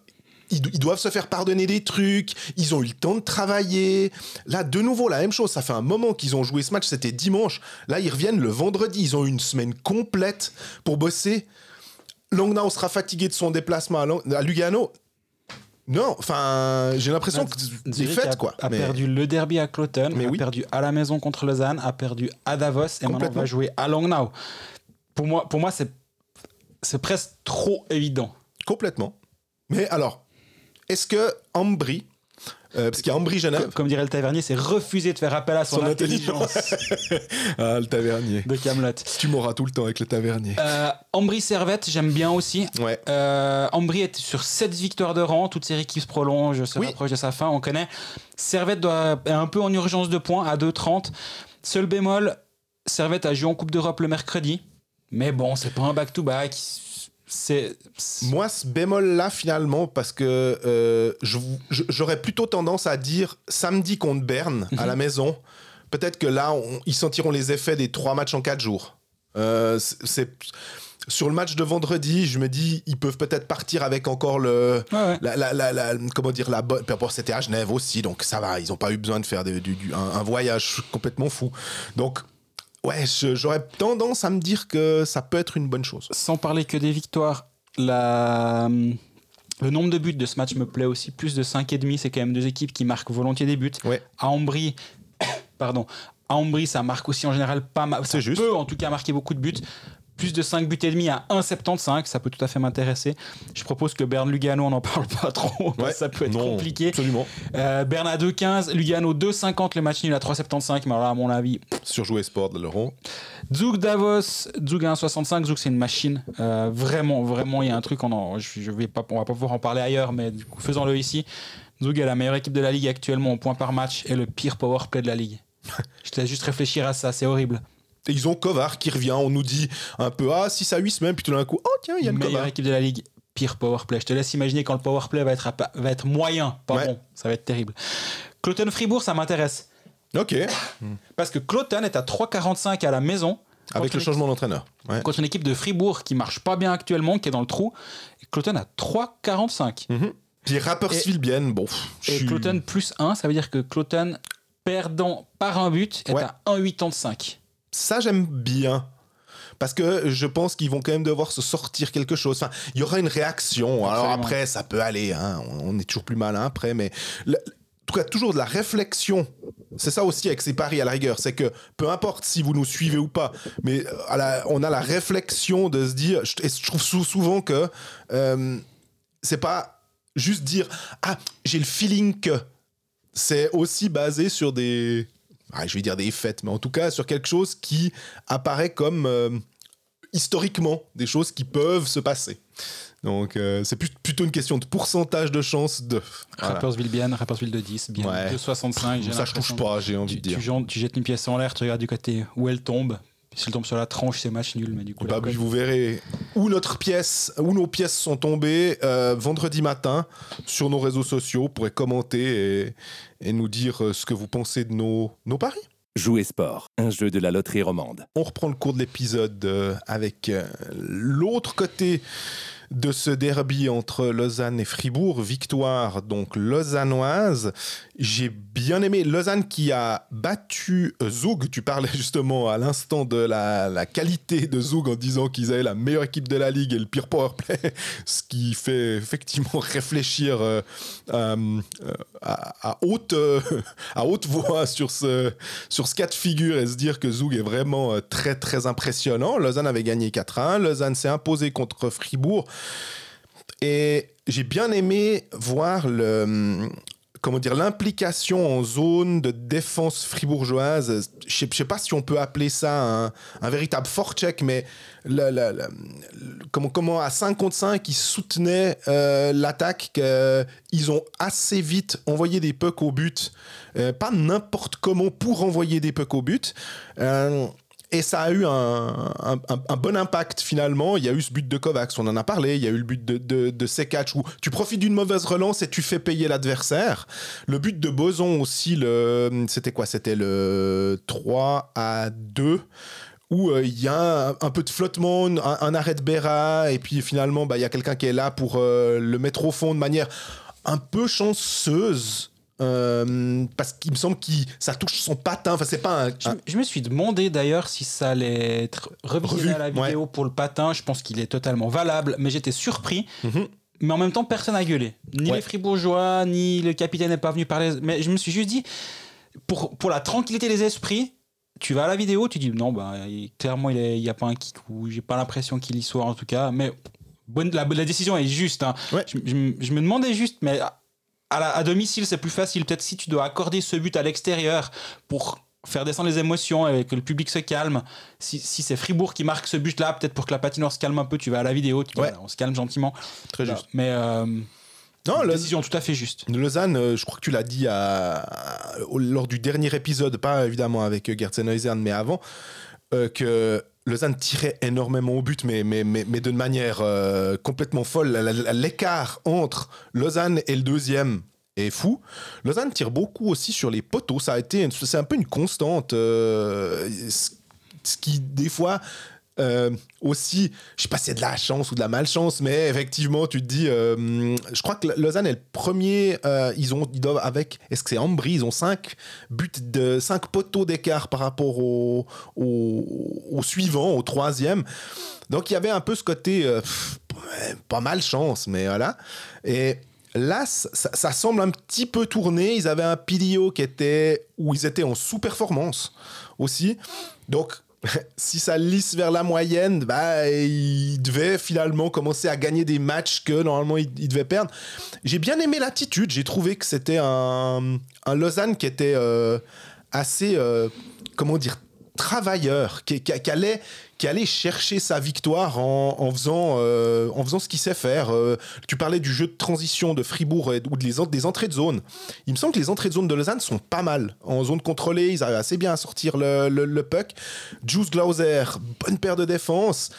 Speaker 1: ils, do- ils doivent se faire pardonner des trucs, ils ont eu le temps de travailler. Là, de nouveau, la même chose. Ça fait un moment qu'ils ont joué ce match, c'était dimanche. Là, ils reviennent le vendredi. Ils ont eu une semaine complète pour bosser. Langnau sera fatigué de son déplacement à, Lugano. Non, enfin, j'ai l'impression que c'est
Speaker 2: Zurich
Speaker 1: fait, quoi.
Speaker 2: a
Speaker 1: Mais-
Speaker 2: perdu le derby à Cloton,
Speaker 1: Mais
Speaker 2: a
Speaker 1: oui.
Speaker 2: perdu à la maison contre Lausanne, a perdu à Davos et maintenant
Speaker 1: Complètement.
Speaker 2: va jouer à Langnau. Pour moi, pour moi c'est c'est presque trop évident.
Speaker 1: Complètement. Mais alors, est-ce que Ambry, euh, parce qu'il y a Ambry Genève,
Speaker 2: Co- Comme dirait le tavernier, c'est refuser de faire appel à son,
Speaker 1: Son
Speaker 2: intelligence *laughs*
Speaker 1: ah, le tavernier.
Speaker 2: de Camelot.
Speaker 1: Tu m'auras tout le temps avec le tavernier.
Speaker 2: Euh, Ambry Servette, j'aime bien aussi.
Speaker 1: Ouais.
Speaker 2: Euh, Ambry est sur 7 victoires de rang, toute série qui se prolonge, se
Speaker 1: Oui.
Speaker 2: rapproche de sa fin, on connaît. Servette doit, est un peu en urgence de points à 2,30. Seul bémol, Servette a joué en Coupe d'Europe le mercredi, mais bon, c'est pas un back-to-back. C'est. c'est-
Speaker 1: Moi, ce bémol-là, finalement, parce que euh, j'aurais plutôt tendance à dire samedi contre Berne à la maison. Peut-être que là, on- ils sentiront les effets des trois matchs en quatre jours. Euh, c'est- sur le match de vendredi, je me dis, ils peuvent peut-être partir avec encore le.
Speaker 2: Ouais, ouais.
Speaker 1: La, la- la- la- comment dire la bonne bon, c'était à Genève aussi donc ça va ils n'ont pas eu besoin de faire un, un voyage complètement fou donc ouais j'aurais tendance à me dire que ça peut être une bonne chose
Speaker 2: Sans parler que des victoires, la. Le nombre de buts de ce match me plaît aussi. Plus de 5,5, c'est quand même deux équipes qui marquent volontiers des buts.
Speaker 1: ouais
Speaker 2: À Ambry, *coughs* pardon, à Ambry, ça marque aussi en général pas mal. Ça
Speaker 1: C'est juste.
Speaker 2: peut en tout cas marquer beaucoup de buts. Plus de 5 buts et demi à 1,75, ça peut tout à fait m'intéresser. Je propose que Berne Lugano, on n'en parle pas trop, *laughs*
Speaker 1: Ouais.
Speaker 2: ça peut être
Speaker 1: Non,
Speaker 2: compliqué.
Speaker 1: absolument
Speaker 2: Euh, Berne à 2,15, Lugano 2,50, le match nul à 3,75, mais alors là, à mon avis,
Speaker 1: surjoué sport de l'euro
Speaker 2: Zug Davos, Zug à 1,65, Zug c'est une machine. Euh, vraiment, vraiment, il y a un truc, on, en, je, je vais pas, on va pas pouvoir en parler ailleurs, mais du coup, faisons-le ici. Zug est la meilleure équipe de la ligue actuellement au point par match et le pire power play de la ligue. *laughs* je te laisse juste réfléchir à ça, c'est horrible.
Speaker 1: Et ils ont Kovar qui revient on nous dit un peu ah 6 à 8 semaines puis tout d'un coup oh tiens il y a le
Speaker 2: meilleure
Speaker 1: Kovar
Speaker 2: équipe de la ligue, pire power play. Je te laisse imaginer quand le power play va être, à va être moyen, pas
Speaker 1: Ouais.
Speaker 2: bon, ça va être terrible. Cloton Fribourg, ça m'intéresse.
Speaker 1: ok
Speaker 2: Parce que Cloton est à 3,45 à la maison.
Speaker 1: avec le changement d'entraîneur ouais.
Speaker 2: Contre une équipe de Fribourg qui marche pas bien actuellement, qui est dans le trou. Cloton à 3,45.
Speaker 1: Mhm. puis Rapperswil bien bon
Speaker 2: Et
Speaker 1: suis-
Speaker 2: Cloton plus 1, ça veut dire que Cloton perdant par un but est
Speaker 1: Ouais.
Speaker 2: à 1,85.
Speaker 1: Ça j'aime bien parce que je pense qu'ils vont quand même devoir se sortir quelque chose. Enfin, il y aura une réaction. Alors
Speaker 2: Absolument.
Speaker 1: après, ça peut aller. hein. On est toujours plus malin après, mais en tout cas, toujours de la réflexion. C'est ça aussi avec ces paris à la rigueur. C'est que peu importe si vous nous suivez ou pas, mais euh, à la- on a la réflexion de se dire. je- Et je trouve sou- souvent que euh, c'est pas juste dire ah j'ai le feeling que. C'est aussi basé sur des ah, je vais dire des faits, mais en tout cas sur quelque chose qui apparaît comme euh, historiquement des choses qui peuvent se passer. Donc euh, c'est plutôt une question de pourcentage de chance de. Voilà.
Speaker 2: Rappersville bien, Rappersville de 10, bien
Speaker 1: Ouais.
Speaker 2: 2,65. j'ai
Speaker 1: Ça je touche pas, j'ai envie
Speaker 2: Tu,
Speaker 1: de dire.
Speaker 2: tu, tu jettes une pièce en l'air, tu regardes du côté où elle tombe. Si elle tombe sur la tranche, c'est match nul, mais du coup.
Speaker 1: Bah, vous verrez où notre pièce, où nos pièces sont tombées euh, vendredi matin sur nos réseaux sociaux. Vous pourrez commenter et, et nous dire euh, ce que vous pensez de nos, nos paris.
Speaker 3: Jouer sport. un jeu de la loterie romande.
Speaker 1: On reprend le cours de l'épisode euh, avec l'autre côté de ce derby entre Lausanne et Fribourg. Victoire donc lausannoise. J'ai bien aimé Lausanne qui a battu Zoug. Tu parlais justement à l'instant de la, qualité de Zoug en disant qu'ils avaient la meilleure équipe de la ligue et le pire powerplay, *laughs* ce qui fait effectivement *laughs* réfléchir euh, euh, à, haute, euh, *laughs* à haute voix sur ce, sur ce cas de figure et se dire que Zoug est vraiment très très impressionnant. Lausanne avait gagné 4-1. Lausanne s'est imposé contre Fribourg. Et j'ai bien aimé voir le comment dire l'implication en zone de défense fribourgeoise. Je je sais pas si on peut appeler ça un, véritable forecheck, mais comment, comment à 5 contre 5 ils soutenaient euh, l'attaque. que Ils ont assez vite envoyé des pucks au but, euh, pas n'importe comment pour envoyer des pucks au but. Euh, et ça a eu un, bon impact finalement. Il y a eu ce but de Kovacs, on en a parlé. Il y a eu le but de, de, Sekac où tu profites d'une mauvaise relance et tu fais payer l'adversaire. Le but de Boson aussi, c'était quoi? C'était le 3 à 2 où euh, il y a un, peu de flottement, un, un arrêt de Béra, et puis finalement, bah, il y a quelqu'un qui est là pour euh, le mettre au fond de manière un peu chanceuse. Euh, parce qu'il me semble que ça touche son patin. Enfin, c'est pas un,
Speaker 2: Je,
Speaker 1: un-
Speaker 2: je me suis demandé d'ailleurs si ça allait être revisité
Speaker 1: Revu,
Speaker 2: à la
Speaker 1: ouais.
Speaker 2: vidéo pour le patin. Je pense qu'il est totalement valable, mais j'étais surpris.
Speaker 1: Mhm.
Speaker 2: Mais en même temps, personne n'a gueulé. Ni
Speaker 1: Ouais.
Speaker 2: les Fribourgeois, ni le capitaine n'est pas venu parler. Mais je me suis juste dit, pour, pour la tranquillité des esprits, tu vas à la vidéo, tu dis non, bah, il- clairement, il n'y a pas un kick ou j'ai pas l'impression qu'il y soit en tout cas. Mais bonne, la, la décision est juste. hein.
Speaker 1: Ouais.
Speaker 2: Je, je me- je me demandais juste, mais à, à la- à domicile, c'est plus facile. Peut-être si tu dois accorder ce but à l'extérieur pour faire descendre les émotions et que le public se calme. Si, si c'est Fribourg qui marque ce but-là, peut-être pour que la patinoire se calme un peu, tu vas à la vidéo, tu dis,
Speaker 1: Ouais.
Speaker 2: voilà, on se calme gentiment.
Speaker 1: Très juste.
Speaker 2: Mais euh,
Speaker 1: Non,
Speaker 2: une décision tout à fait juste.
Speaker 1: Lausanne, euh, je crois que tu l'as dit à- lors du dernier épisode, pas évidemment avec Gertzenhuisern, mais avant, euh, que Lausanne tirait énormément au but, mais, mais, mais, mais d'une manière euh, complètement folle. L'écart entre Lausanne et le deuxième est fou. Lausanne tire beaucoup aussi sur les poteaux. Ça a été, c'est un peu une constante. euh, ce qui, des fois, euh, aussi, je sais pas si c'est de la chance ou de la malchance, mais effectivement, tu te dis, euh, je crois que Lausanne est le premier, euh, ils ont, ils doivent avec, est-ce que c'est Ambry, ils ont 5 buts de 5 poteaux d'écart par rapport au, au, suivant, au troisième. Donc il y avait un peu ce côté, pff, pas mal chance, mais voilà. Et là, ça, ça semble un petit peu tourné. Ils avaient un Pilio qui était, où ils étaient en sous-performance aussi. Donc, *laughs* si ça lisse vers la moyenne, bah, il devait finalement commencer à gagner des matchs que normalement il, devait perdre. J'ai bien aimé l'attitude. J'ai trouvé que c'était un, Lausanne qui était euh, assez, euh, comment dire, travailleur, qui- qui allait, qui allait chercher sa victoire en, faisant, euh, en faisant ce qu'il sait faire. Euh, tu parlais du jeu de transition de Fribourg ou de les des entrées de zone. Il me semble que les entrées de zone de Lausanne sont pas mal. En zone contrôlée, ils arrivent assez bien à sortir le, le, le puck. Juice Glauser, bonne paire de défense.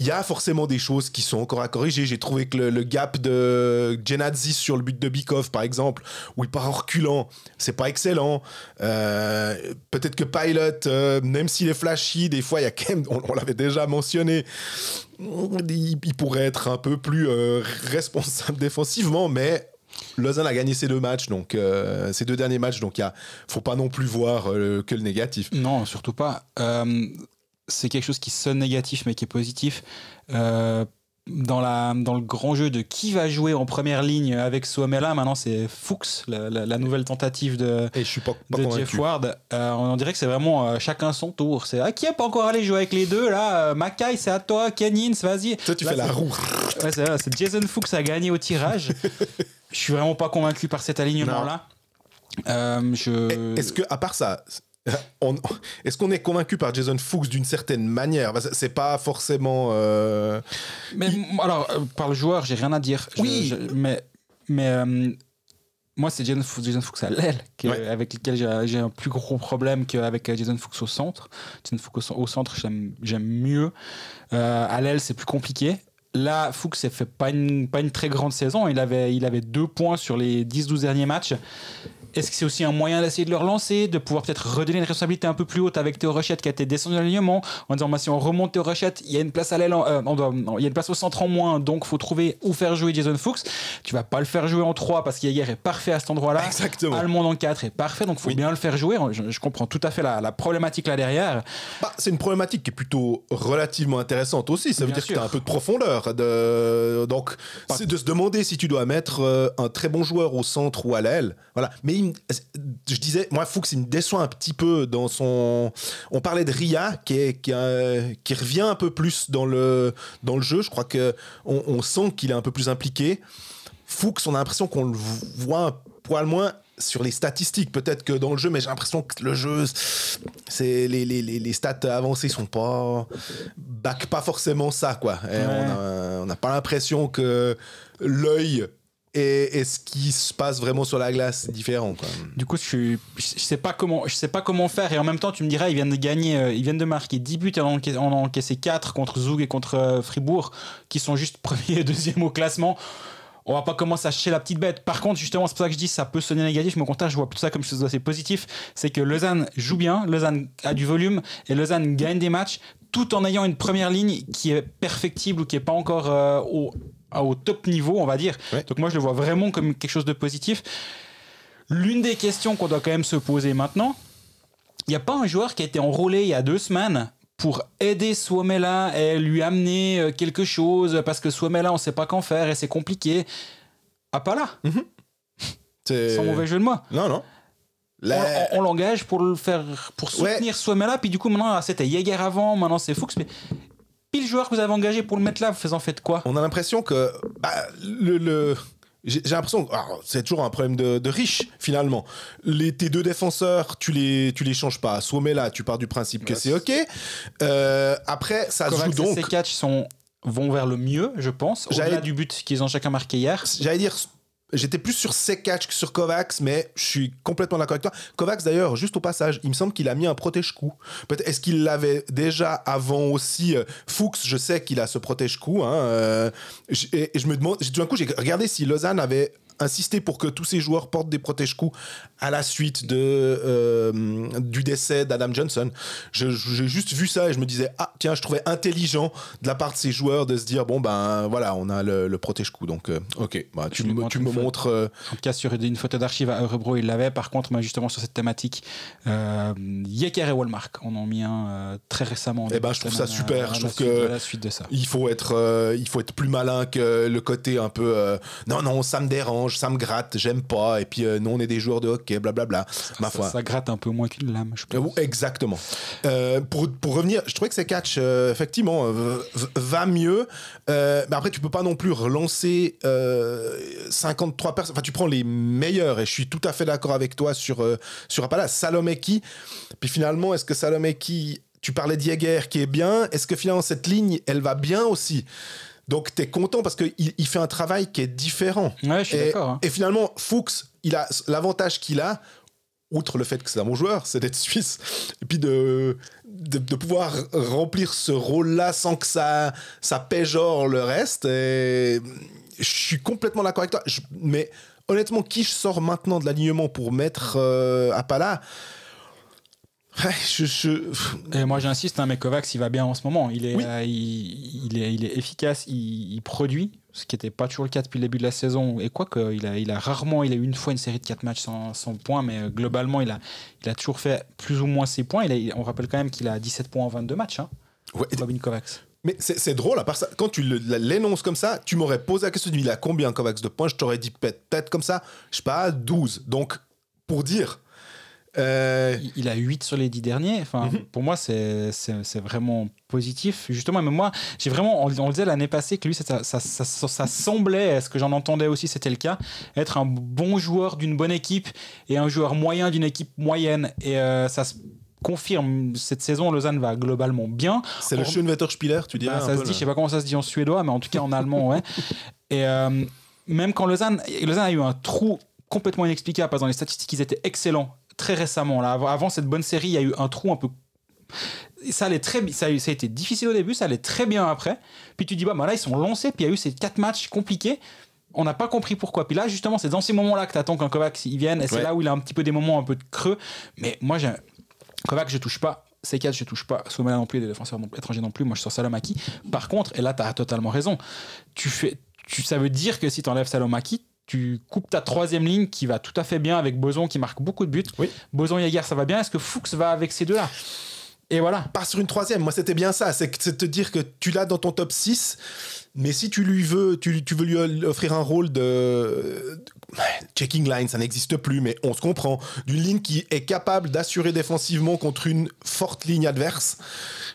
Speaker 1: Il y a forcément des choses qui sont encore à corriger. J'ai trouvé que le, gap de Genadzi sur le but de Bikov, par exemple, où il part en reculant, c'est pas excellent. Euh, Peut-être que Pilot, euh, même s'il est flashy, des fois, il y a quand même, on, l'avait déjà mentionné, il, pourrait être un peu plus euh, responsable défensivement, mais Lausanne a gagné ses deux matchs, donc euh, ces deux derniers matchs, donc il faut pas non plus voir que le négatif.
Speaker 2: Non, surtout pas. C'est quelque chose qui sonne négatif mais qui est positif. Euh, dans, la, dans le grand jeu de qui va jouer en première ligne avec Suomela, maintenant c'est Fuchs, la, la- la nouvelle tentative de,
Speaker 1: Et je suis pas, pas
Speaker 2: de. Jeff Ward. Euh, on dirait que c'est vraiment euh, chacun son tour. C'est ah, qui est pas encore allé jouer avec les deux là? Euh, Mackay, c'est à toi. Kenins, vas-y.
Speaker 1: Toi, tu
Speaker 2: Là,
Speaker 1: fais la roue.
Speaker 2: Ouais, c'est Jason Fuchs a gagné au tirage. *laughs* je suis vraiment pas convaincu par cet alignement-là. Euh, je...
Speaker 1: Est-ce que, à part ça, est-ce qu'on est convaincu par Jason Fuchs d'une certaine manière? C'est pas forcément. euh,
Speaker 2: Mais alors, euh, par le joueur, j'ai rien à dire.
Speaker 1: Oui.
Speaker 2: je- mais mais euh, moi, c'est Jason Fuchs, Jason Fuchs à l'aile
Speaker 1: Ouais.
Speaker 2: avec lequel j'ai un plus gros problème qu'avec euh, Jason Fuchs au centre. Jason Fuchs au, centre, j'aime j'aime mieux. Euh, à l'aile, c'est plus compliqué. Là, Fuchs n'a fait pas une, pas une très grande saison. Il avait, il avait deux points sur les 10-12 derniers matchs. Est-ce que c'est aussi un moyen d'essayer de le relancer, de pouvoir peut-être redonner une responsabilité un peu plus haute avec Théo Rochette qui a été descendu dans l'alignement en disant bah, si on remonte Théo Rochette, il y a une place à l'aile, euh, il y a une place au centre en moins, donc faut trouver où faire jouer Jason Fuchs. Tu vas pas le faire jouer en 3 parce qu'Yaguer est parfait à cet endroit-là.
Speaker 1: Exactement.
Speaker 2: Allemand en 4 est parfait, donc faut
Speaker 1: Oui.
Speaker 2: bien le faire jouer. Je, je comprends tout à fait la, la problématique là derrière.
Speaker 1: Bah, c'est une problématique qui est plutôt relativement intéressante aussi. Ça veut
Speaker 2: Bien
Speaker 1: dire que tu as un peu de profondeur. De... Donc, c'est de se demander si tu dois mettre euh, un très bon joueur au centre ou à l'aile. Voilà. Mais je disais, moi, Fuchs, il me déçoit un petit peu dans son. On parlait de Ria, qui, est, qui, a- qui revient un peu plus dans le, dans le jeu. Je crois que on, sent qu'il est un peu plus impliqué. Fuchs, on a l'impression qu'on le voit un poil moins sur les statistiques, peut-être que dans le jeu, mais j'ai l'impression que le jeu, c'est les, les, les, les stats avancées sont pas back pas forcément ça quoi. Et
Speaker 2: Ouais.
Speaker 1: on n'a pas l'impression que l'œil et, ce qui se passe vraiment sur la glace c'est différent.
Speaker 2: Du coup, je, je sais pas comment, faire. Et en même temps, tu me diras, ils viennent de gagner, euh, ils viennent de marquer 10 buts et en ont encaissé- en ont encaissé 4 contre Zug et contre euh, Fribourg, qui sont juste *laughs* premier et deuxième au classement. On va pas commencer à chercher la petite bête. Par contre, justement, c'est pour ça que je dis ça peut sonner négatif, mais au contraire, je vois tout ça comme chose d'assez positif. C'est que Lausanne joue bien, Lausanne a du volume et Lausanne gagne des matchs tout en ayant une première ligne qui est perfectible ou qui est pas encore euh, au, au top niveau, on va dire.
Speaker 1: Ouais.
Speaker 2: Donc moi, je le vois vraiment comme quelque chose de positif. L'une des questions qu'on doit quand même se poser maintenant, il n'y a pas un joueur qui a été enrôlé il y a deux semaines pour aider Suomela et lui amener euh, quelque chose parce que Suomela, on ne sait pas qu'en faire et c'est compliqué. Ah, pas là, *laughs*
Speaker 1: C'est-
Speaker 2: sans mauvais jeu de mots.
Speaker 1: Non non.
Speaker 2: On,
Speaker 1: La-
Speaker 2: on- on l'engage pour le faire, pour
Speaker 1: Ouais.
Speaker 2: soutenir Suomela, puis du coup maintenant c'était Jäger avant, maintenant c'est Fuchs, mais puis le joueur que vous avez engagé pour le mettre là, vous en faites quoi
Speaker 1: On a l'impression que bah, le, le- j'ai l'impression alors, c'est toujours un problème de, de riche finalement. Les tes deux défenseurs, tu les tu les changes pas. là, tu pars du principe que
Speaker 2: Ouais,
Speaker 1: c'est ok. Euh, après, ça se joue donc.
Speaker 2: et Sekac sont vont vers le mieux, je pense,
Speaker 1: J'allais-
Speaker 2: au-delà du but qu'ils ont chacun marqué hier.
Speaker 1: J'allais dire, j'étais plus sur Sekac que sur Kovacs, mais je suis complètement d'accord avec toi. Kovacs, d'ailleurs, juste au passage, il me semble qu'il a mis un protège-cou. Peut-être est-ce qu'il l'avait déjà avant aussi euh, Fuchs, je sais qu'il a ce protège-cou. Hein, euh, et, et je me demande, tout d'un coup, j'ai regardé si Lausanne avait insisté pour que tous ces joueurs portent des protège-coups à la suite de, euh, du décès d'Adam Johnson. J'ai juste vu ça et je me disais, ah tiens, je trouvais intelligent de la part de ces joueurs de se dire, bon ben voilà, on a le, le protège-coup. Donc, euh, ok, bah, tu, me, tu montres... euh,
Speaker 2: En tout cas, sur une photo d'archive à Eurebro, il l'avait. Par contre, moi, justement, sur cette thématique, Yeker et Walmark en ont mis un très récemment. en
Speaker 1: Eh ben, je trouve ça super.
Speaker 2: à- à
Speaker 1: Je trouve que-
Speaker 2: à la suite de ça.
Speaker 1: il faut être il faut être plus malin que le côté un peu non non ça me dérange ça me gratte j'aime pas et puis euh, nous on est des joueurs de hockey blablabla ma foi
Speaker 2: ça gratte un peu moins qu'une lame, je
Speaker 1: Euh,
Speaker 2: pense.
Speaker 1: Exactement. Euh, pour, pour revenir, je trouvais que ces catch, euh, effectivement, va mieux. Mais après, tu peux pas non plus relancer euh, 53 personnes. Enfin, tu prends les meilleurs, et je suis tout à fait d'accord avec toi sur, sur Appala. Salomeki. Puis finalement, est-ce que Salomeki, tu parlais d'Ieger qui est bien, est-ce que finalement, cette ligne, elle va bien aussi? Donc, tu es content parce qu'il il fait un travail qui est différent.
Speaker 2: Ouais, je suis
Speaker 1: Et,
Speaker 2: d'accord. hein.
Speaker 1: et finalement, Fuchs, il a l'avantage qu'il a, outre le fait que c'est un bon joueur, c'est d'être suisse, et puis de, de, de pouvoir remplir ce rôle-là sans que ça, ça péjore le reste. Et je suis complètement d'accord avec toi. Je- mais honnêtement, qui je sors maintenant de l'alignement pour mettre euh, Appala Ouais, je, je-
Speaker 2: Et moi, j'insiste, hein, mais Kovacs, il va bien en ce moment. Il est,
Speaker 1: Oui.
Speaker 2: euh, il, il est, il est efficace, il, il produit, ce qui n'était pas toujours le cas depuis le début de la saison. Et quoi que, il a, il a rarement, il a eu une fois une série de 4 matchs sans, sans points, mais euh, globalement, il a, il a toujours fait plus ou moins ses points. Il a- il- on rappelle quand même qu'il a 17 points en 22 matchs, hein,
Speaker 1: ouais,
Speaker 2: Robin Kovacs.
Speaker 1: Mais c'est drôle, à part ça, quand tu l'énonces comme ça, tu m'aurais posé la question, il a combien Kovacs de points? Je t'aurais dit peut- peut-être comme ça, je sais pas, 12. Donc, pour dire. Euh,
Speaker 2: Il- a 8 sur les 10 derniers. Enfin,
Speaker 1: Mhm.
Speaker 2: Pour moi, c'est vraiment positif. Justement, mais moi, j'ai vraiment, on, on le disait l'année passée que lui, ça, ça, ça, ça- semblait, ce que j'en entendais aussi, c'était le cas, être un bon joueur d'une bonne équipe et un joueur moyen d'une équipe moyenne. Et euh, ça se confirme. Cette saison, Lausanne va globalement bien.
Speaker 1: c'est le Schönwetter-Spieler, tu dirais
Speaker 2: Bah,
Speaker 1: un
Speaker 2: ça
Speaker 1: peu,
Speaker 2: se dit,
Speaker 1: là.
Speaker 2: je sais pas comment ça se dit en suédois, mais en tout cas en allemand, ouais. Et euh, même quand Lausanne, Lausanne a eu un trou complètement inexplicable, parce que dans les statistiques, ils étaient excellents très récemment. Là, avant, cette bonne série, il y a eu un trou un peu. Ça allait très ça a, ça a été difficile au début, ça allait très bien après. Puis tu dis, bah, bah là, ils sont lancés, puis il y a eu ces quatre matchs compliqués. On n'a pas compris pourquoi. Puis là, justement, c'est dans ces moments-là que tu attends qu'un Kovacs il vienne. Et c'est
Speaker 1: Ouais.
Speaker 2: là où il a un petit peu des moments un peu de creux. Mais moi, j'ai Kovacs, je touche pas. C4, je touche pas. Somela non plus, les défenseurs non- étrangers non plus. Moi, je sors Salomaki. Par contre, et là, tu as totalement raison. Tu fais, tu, ça veut dire que si tu enlèves Salomaki, tu coupes ta troisième ligne qui va tout à fait bien avec Boson qui marque beaucoup de buts.
Speaker 1: Oui.
Speaker 2: Boson Jaeger, ça va bien. Est-ce que Fuchs va avec ces deux-là? Et voilà.
Speaker 1: Pas sur une troisième. Moi, c'était bien ça. C'est de te dire que tu l'as dans ton top 6, mais si tu lui veux, tu, tu veux lui offrir un rôle de, de- checking line, ça n'existe plus, mais on se comprend. D'une ligne qui est capable d'assurer défensivement contre une forte ligne adverse.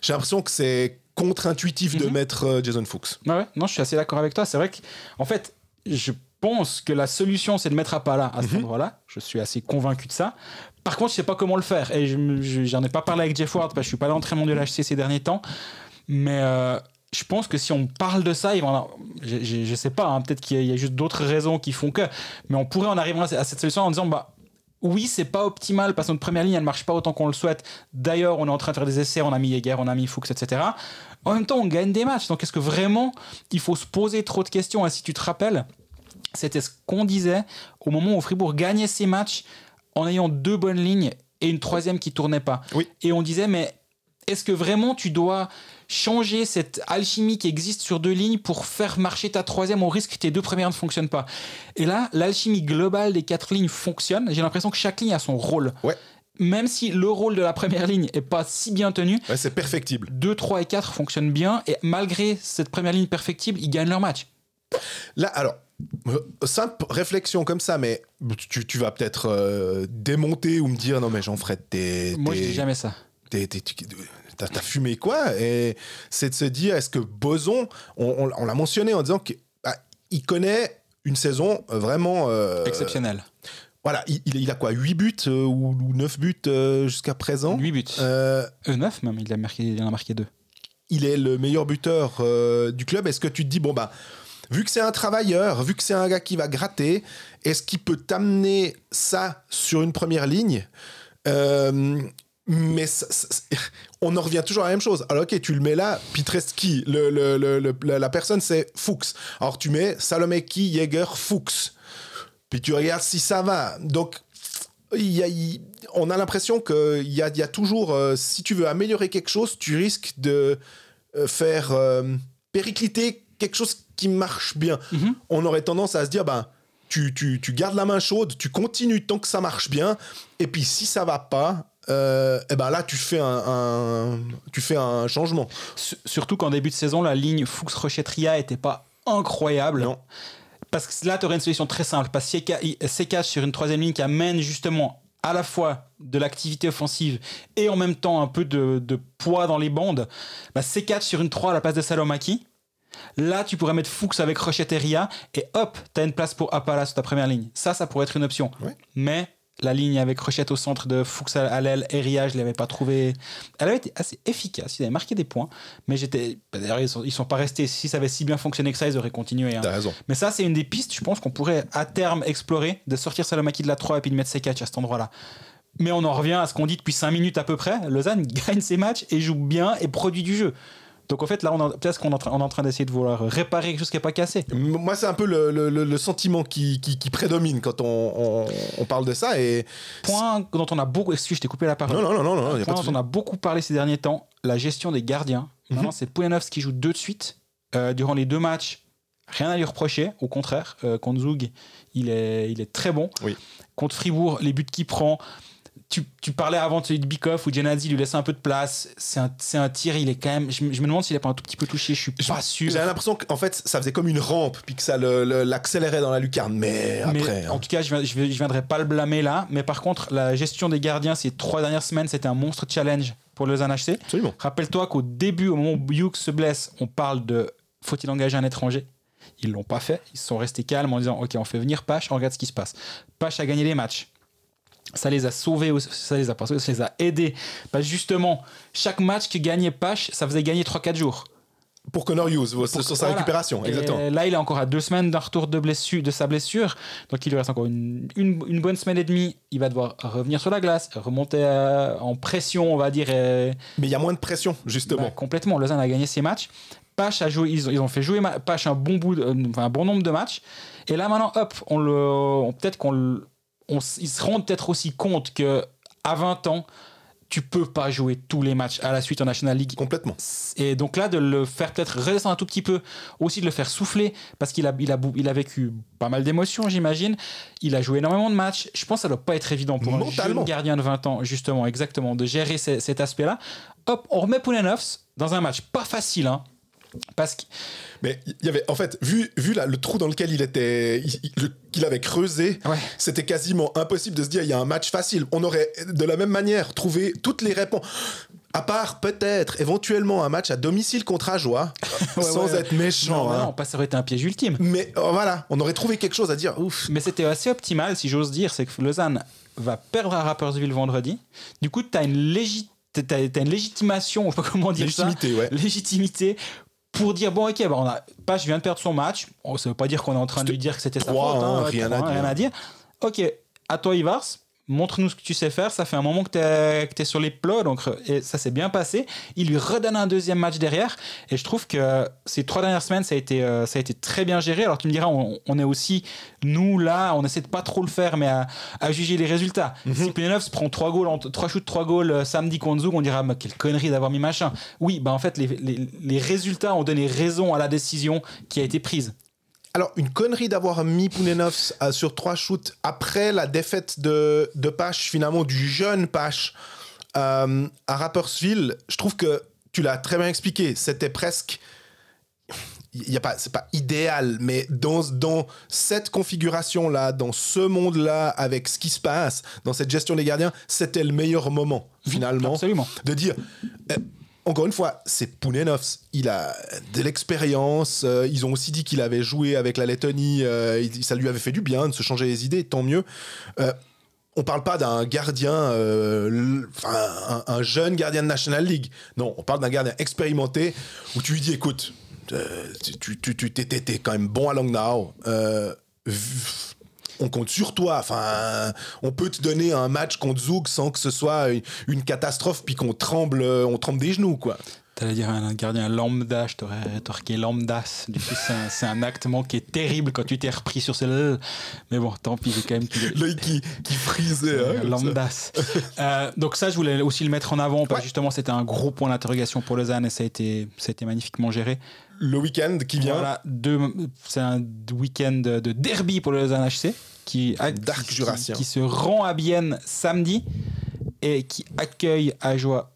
Speaker 1: J'ai l'impression que c'est contre-intuitif de
Speaker 2: Mhm.
Speaker 1: mettre euh, Jason Fuchs.
Speaker 2: Ouais, ouais. non, je suis assez d'accord avec toi. C'est vrai que, en fait, je pense que la solution, c'est de mettre Apala à cet endroit-là. Je suis assez convaincu de ça. Par contre, je sais pas comment le faire. Et je je- ai pas parlé avec Jeff Ward parce que je suis pas à l'entraînement de l'HC ces derniers temps. Mais euh, je pense que si on parle de ça, en je, je, je sais pas, hein, peut-être qu'il y a- il y a juste d'autres raisons qui font que. Mais on pourrait en arriver à cette solution en disant, bah. Oui, c'est pas optimal parce que notre première ligne elle marche pas autant qu'on le souhaite. D'ailleurs, on est en train de faire des essais, on a mis Jäger, on a mis Fuchs, etc. En même temps, on gagne des matchs. Donc, est-ce que vraiment il faut se poser trop de questions Et si tu te rappelles, c'était ce qu'on disait au moment où Fribourg gagnait ses matchs en ayant deux bonnes lignes et une troisième qui tournait pas.
Speaker 1: Oui.
Speaker 2: Et on disait, mais est-ce que vraiment tu dois changer cette alchimie qui existe sur deux lignes pour faire marcher ta troisième au risque que tes deux premières ne fonctionnent pas? Et là, l'alchimie globale des quatre lignes fonctionne. J'ai l'impression que chaque ligne a son rôle.
Speaker 1: Ouais.
Speaker 2: Même si le rôle de la première ligne est pas si bien tenu,
Speaker 1: Ouais, c'est perfectible.
Speaker 2: 2, 3 et 4 fonctionnent bien et malgré cette première ligne perfectible, ils gagnent leur match.
Speaker 1: Là, alors, simple réflexion comme ça, mais tu, tu vas peut-être euh, démonter ou me dire non, mais Jean-Fred, t'es.
Speaker 2: Moi, je dis jamais ça.
Speaker 1: t'es- t'es- tu- T'as fumé quoi? Et c'est de se dire, est-ce que Boson, on, on- on l'a mentionné en disant qu'il connaît une saison euh, vraiment. euh,
Speaker 2: Exceptionnel.
Speaker 1: Voilà, il, il- a quoi 8 buts euh, ou, 9 buts euh, jusqu'à présent?
Speaker 2: 8 buts.
Speaker 1: Euh,
Speaker 2: Euh, 9 même, il, a marqué, il en a marqué 2.
Speaker 1: il est le meilleur buteur du club. Est-ce que tu te dis, bon, bah, vu que c'est un travailleur, vu que c'est un gars qui va gratter, est-ce qu'il peut t'amener ça sur une première ligne? Euh, mais *laughs* on en revient toujours à la même chose. Alors, ok, tu le mets là, Pitreski, le, le- le- la, personne, c'est Fuchs. Alors, tu mets Salomeki, Jäger, Fuchs. Puis tu regardes si ça va. Donc, on a l'impression qu'il y y a toujours, euh, si tu veux améliorer quelque chose, tu risques de euh, faire péricliter quelque chose qui marche bien.
Speaker 2: Mhm.
Speaker 1: On aurait tendance à se dire, ben, tu, tu, tu gardes la main chaude, tu continues tant que ça marche bien, et puis si ça va pas, euh, eh ben là, tu fais un, un- tu fais un changement.
Speaker 2: S- Surtout qu'en début de saison, la ligne Fuchs-Rochetria était pas incroyable.
Speaker 1: Non.
Speaker 2: Parce que là, tu aurais une solution très simple. Parce que C4 sur une troisième ligne qui amène justement à la fois de l'activité offensive et en même temps un peu de, de poids dans les bandes. Bah, C4 sur une 3 à la place de Salomaki. Là, tu pourrais mettre Fuchs avec Rocheteria et hop, tu as une place pour Apala sur ta première ligne. Ça, ça pourrait être une option.
Speaker 1: Ouais.
Speaker 2: Mais la ligne avec Rochette au centre de Fuchs à l'aile et Ria, je ne l'avais pas trouvée. Elle avait été assez efficace. Ils avaient marqué des points. Mais j'étais. bah, D'ailleurs, ils sont, ils sont pas restés. Si ça avait si bien fonctionné que ça, ils auraient continué. hein.
Speaker 1: T'as raison.
Speaker 2: Mais ça, c'est une des pistes, je pense, qu'on pourrait à terme explorer, de sortir Salomaki de la 3 et puis de mettre Sekac à cet endroit-là. Mais on en revient à ce qu'on dit depuis 5 minutes à peu près. Lausanne *laughs* gagne ses matchs et joue bien et produit du jeu. Donc en fait, là, peut-être qu'on est en train- d'essayer de vouloir réparer quelque chose qui n'est pas cassé.
Speaker 1: Moi, c'est un peu le, le- le- le sentiment qui, qui- qui prédomine quand on, on- on parle de ça. Et
Speaker 2: Point dont on a beaucoup. Excuse, je t'ai coupé la parole.
Speaker 1: non, non, non, non,
Speaker 2: Point dont on a beaucoup parlé ces derniers temps, la gestion des gardiens.
Speaker 1: Mhm.
Speaker 2: Maintenant, c'est Pouyanov qui joue deux de suite. Euh, durant les deux matchs, rien à lui reprocher. Au contraire, euh, contre Zug, il est, il est très bon.
Speaker 1: Oui.
Speaker 2: Contre Fribourg, les buts qu'il prend. Tu, tu parlais avant de celui de Bikoff où Genadzi lui laisse un peu de place. C'est un, c'est un tir, il est quand même. Je, me- je me demande s'il est pas un tout petit peu touché, je suis pas sûr.
Speaker 1: J'avais l'impression qu'en fait, ça faisait comme une rampe, puis que ça le- le- l'accélérait dans la lucarne. Mais
Speaker 2: Mais
Speaker 1: après.
Speaker 2: en
Speaker 1: hein.
Speaker 2: tout cas, je je viendrai pas le blâmer là. Mais par contre, la gestion des gardiens ces trois dernières semaines, c'était un monstre challenge pour le Lausanne HC.
Speaker 1: Absolument.
Speaker 2: Rappelle-toi qu'au début, au moment où Hughes se blesse, on parle de faut-il engager un étranger? Ils l'ont pas fait. Ils sont restés calmes en disant ok, on fait venir Pache, on regarde ce qui se passe. Pache a gagné les matchs. Ça les a sauvés, ça les a pas sauvés, ça les a aidés. Parce que justement, chaque match que gagnait Pache, ça faisait gagner 3-4 jours.
Speaker 1: Pour Connor Hughes, sur sa
Speaker 2: Voilà.
Speaker 1: récupération.
Speaker 2: Et
Speaker 1: Exactement.
Speaker 2: là, il est encore à deux semaines d'un retour de, blessure, de sa blessure. Donc, il lui reste encore une, une- une bonne semaine et demie. Il va devoir revenir sur la glace, remonter euh, en pression, on va dire. et-
Speaker 1: Mais il y a moins de pression, justement.
Speaker 2: bah, complètement. Lausanne a gagné ses matchs. Pache a joué, ils, ont- ils ont fait jouer Pache un bon bout, de- enfin, un bon nombre de matchs. Et là maintenant, hop, on le, on- peut-être qu'on, le- on ils se rendent peut-être aussi compte que à 20 ans, tu peux pas jouer tous les matchs à la suite en National League.
Speaker 1: Complètement.
Speaker 2: Et donc là, de le faire peut-être redescendre un tout petit peu, aussi de le faire souffler, parce qu'il a, il a, il a vécu pas mal d'émotions, j'imagine. Il a joué énormément de matchs. Je pense que ça doit pas être évident pour un jeune gardien de 20 ans, justement, exactement, de gérer ce- cet aspect-là. Hop, on remet Poulenovs dans un match pas facile, hein, parce que
Speaker 1: Mais il y avait, en fait, vu, vu là, le trou dans lequel il était, qu'il avait creusé,
Speaker 2: Ouais.
Speaker 1: c'était quasiment impossible de se dire il y a un match facile. On aurait de la même manière trouvé toutes les réponses. À part peut-être éventuellement un match à domicile contre Ajoie, *laughs*
Speaker 2: Ouais,
Speaker 1: sans
Speaker 2: ouais.
Speaker 1: être méchant.
Speaker 2: non,
Speaker 1: hein.
Speaker 2: non, pas ça aurait été un piège ultime.
Speaker 1: Mais euh, voilà, on aurait trouvé quelque chose à dire. Ouf.
Speaker 2: Mais c'était assez optimal, si j'ose dire, c'est que Lausanne va perdre à Rappersville vendredi. Du coup, tu as une t'as une légitimation, *laughs* je sais pas comment dire
Speaker 1: Légitimité,
Speaker 2: ça,
Speaker 1: ouais.
Speaker 2: légitimité pour dire bon ok bah on a Page vient de perdre son match. Oh, ça veut pas dire qu'on est en train de lui dire que c'était sa faute
Speaker 1: hein,
Speaker 2: hein,
Speaker 1: rien à dire.
Speaker 2: rien à dire. Ok à toi Ivars montre-nous ce que tu sais faire. Ça fait un moment que tu es, sur les plots donc et ça s'est bien passé. Il lui redonne un deuxième match derrière. Et je trouve que ces trois dernières semaines ça a été, euh, ça a été très bien géré. Alors tu me diras on, on est aussi nous là on essaie de pas trop le faire mais à, à juger les résultats.
Speaker 1: Mhm.
Speaker 2: si Penelov se prend trois goals trois shoots trois goals euh, samedi contre Zug on dira mais quelle connerie d'avoir mis machin. Oui bah en fait les, les, les résultats ont donné raison à la décision qui a été prise
Speaker 1: Alors, une connerie d'avoir mis Pounenovs à- sur trois shoots après la défaite de, de Pache, finalement, du jeune Pache euh, à Rappersville. Je trouve que tu l'as très bien expliqué. C'était presque. Il y a pas, c'est pas idéal, mais dans, dans cette configuration-là, dans ce monde-là, avec ce qui se passe, dans cette gestion des gardiens, c'était le meilleur moment, finalement
Speaker 2: absolument
Speaker 1: de dire euh, encore une fois, c'est Pounenovs. Il a de l'expérience. euh, ils ont aussi dit qu'il avait joué avec la Lettonie. euh, ça lui avait fait du bien de se changer les idées, tant mieux. Euh, on parle pas d'un gardien, euh, un, un jeune gardien de National League. Non, on parle d'un gardien expérimenté où tu lui dis écoute, euh, tu, tu, quand même bon à Langnau. Euh, v- on compte sur toi. Enfin, on peut te donner un match contre Zug sans que ce soit une, catastrophe puis qu'on tremble, on tremble des genoux, quoi.
Speaker 2: T'allais dire un gardien lambda, je t'aurais torqué lambdas. Du coup, c'est un, un acte manqué terrible quand tu t'es repris sur ce. Mais bon, tant pis, j'ai quand même
Speaker 1: L'œil qui, qui frisait. hein,
Speaker 2: lambdas. *laughs* Euh, donc ça, je voulais aussi le mettre en avant parce que
Speaker 1: Ouais.
Speaker 2: justement, c'était un gros point d'interrogation pour Lausanne et ça a été, ça a été magnifiquement géré.
Speaker 1: Le week-end qui vient.
Speaker 2: Voilà, c'est un week-end de de derby pour le Lausanne HC qui,
Speaker 1: Dark
Speaker 2: qui-
Speaker 1: Jurassien.
Speaker 2: qui se rend à Bienne samedi et qui accueille Ajoie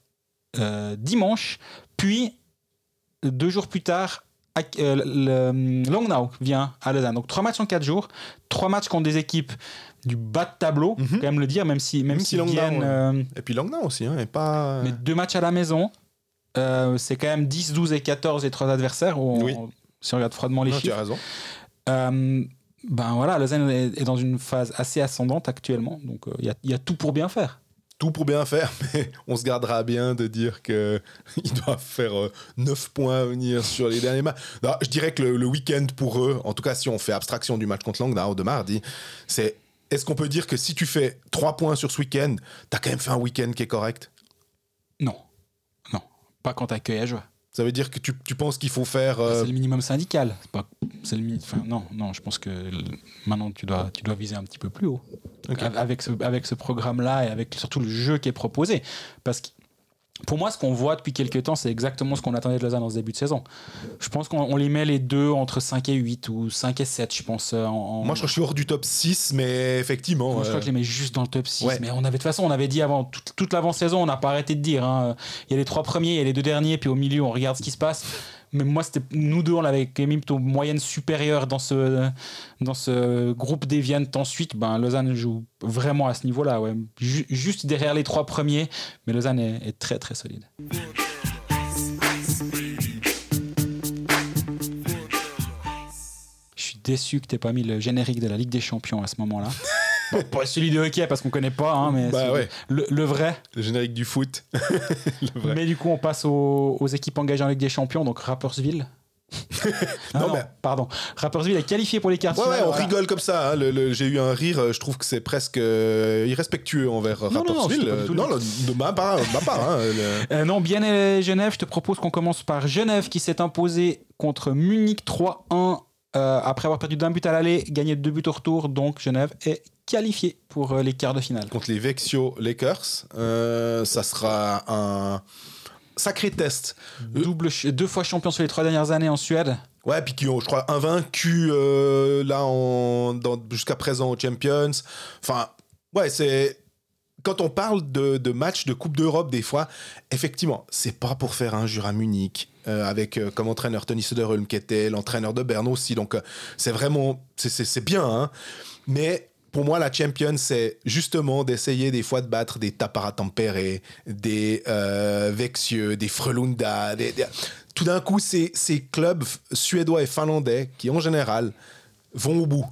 Speaker 2: euh, dimanche. Puis, deux jours plus tard, euh, Langnau vient à Lausanne. Donc, trois matchs en quatre jours. Trois matchs contre des équipes du bas de tableau,
Speaker 1: Mhm.
Speaker 2: faut quand même le dire, même si, même
Speaker 1: Même
Speaker 2: si euh,
Speaker 1: Et puis Langnau aussi, hein, et pas.
Speaker 2: mais deux matchs à la maison. euh, c'est quand même 10, 12 et 14 et trois adversaires. on-
Speaker 1: Oui.
Speaker 2: si on regarde froidement les
Speaker 1: Non, tu
Speaker 2: chiffres.
Speaker 1: as raison.
Speaker 2: Euh, ben voilà, Lausanne est, dans une phase assez ascendante actuellement, donc euh, il y a tout pour bien faire.
Speaker 1: Pour bien faire, *laughs* mais on se gardera bien de dire qu'ils *laughs* doivent faire 9 points à venir sur les derniers matchs. Je dirais que le, le week-end pour eux, en tout cas si on fait abstraction du match contre Langnau de mardi, c'est est-ce qu'on peut dire que si tu fais 3 points sur ce week-end, t'as quand même fait un week-end qui est correct?
Speaker 2: Non, non, pas quand t'accueilles à joie.
Speaker 1: Ça veut dire que tu, tu penses qu'il faut faire. euh,
Speaker 2: C'est le minimum syndical. Pas, le mi- enfin, non, non, je pense que le- maintenant tu dois, tu dois viser un petit peu plus haut avec ce, avec ce programme-là et avec surtout le jeu qui est proposé. Parce que pour moi, ce qu'on voit depuis quelques temps, c'est exactement ce qu'on attendait de Lausanne dans ce début de saison. Je pense qu'on on les met les deux entre 5 et 8 ou 5 et 7, je pense. euh, En, en-
Speaker 1: Moi, je crois que je suis hors du top 6, mais effectivement.
Speaker 2: Moi, je crois
Speaker 1: euh,
Speaker 2: que je les mets juste dans le top 6.
Speaker 1: Ouais.
Speaker 2: Mais on avait, de toute façon, on avait dit avant, toute, toute l'avant-saison, on n'a pas arrêté de dire. hein, Il y a les trois premiers, il y a les deux derniers, puis au milieu, on regarde ce qui se passe. Mais moi, c'était nous deux, on avait quand même plutôt moyenne supérieure dans ce, dans ce groupe des Viennes. Ensuite, ben, Lausanne joue vraiment à ce niveau-là. Ouais. Ju- juste derrière les trois premiers, mais Lausanne est, est très très solide. Je suis déçu que tu pas mis le générique de la Ligue des Champions à ce moment-là. Pas celui de hockey parce qu'on connaît pas, hein, mais
Speaker 1: Bah ouais.
Speaker 2: le, le vrai.
Speaker 1: Le générique du foot. *laughs* le vrai.
Speaker 2: Mais du coup, on passe aux, aux équipes engagées en Ligue des Champions, donc Rappersville. *laughs* Ah
Speaker 1: Non,
Speaker 2: non,
Speaker 1: mais-
Speaker 2: pardon. Rappersville est qualifié pour les quarts
Speaker 1: Ouais, ouais, on
Speaker 2: voilà.
Speaker 1: rigole comme ça. hein. Le- le- J'ai eu un rire. euh, Je trouve que c'est presque euh, irrespectueux envers
Speaker 2: non, non,
Speaker 1: Euh,
Speaker 2: tout
Speaker 1: Non,
Speaker 2: le-
Speaker 1: de ma part. ma part, hein, *laughs* le-
Speaker 2: Euh, non, bien Genève, je te propose qu'on commence par Genève qui s'est imposé contre Munich 3-1 euh, après avoir perdu d'un but à l'aller, gagné deux buts au retour. Donc Genève est qualifié pour euh, les quarts de finale.
Speaker 1: contre les Vexio Lakers. Euh, ça sera un sacré test.
Speaker 2: Double, deux fois champion sur les trois dernières années en Suède.
Speaker 1: Ouais, puis qui ont, je crois, invaincu euh, là en, jusqu'à présent aux Champions. Enfin, ouais, c'est. Quand on parle de, de matchs de Coupe d'Europe, des fois, effectivement, c'est pas pour faire injure à Munich, euh, avec euh, comme entraîneur Tony Söderholm qui était l'entraîneur de Berne aussi. Donc, euh, c'est vraiment. c'est- C'est c'est bien, hein. Mais pour moi, la Champions, c'est justement d'essayer des fois de battre des Tapara Tampere, des euh, Vexieux, des des- Tout d'un coup, ces, ces clubs suédois et finlandais qui, en général, vont au bout.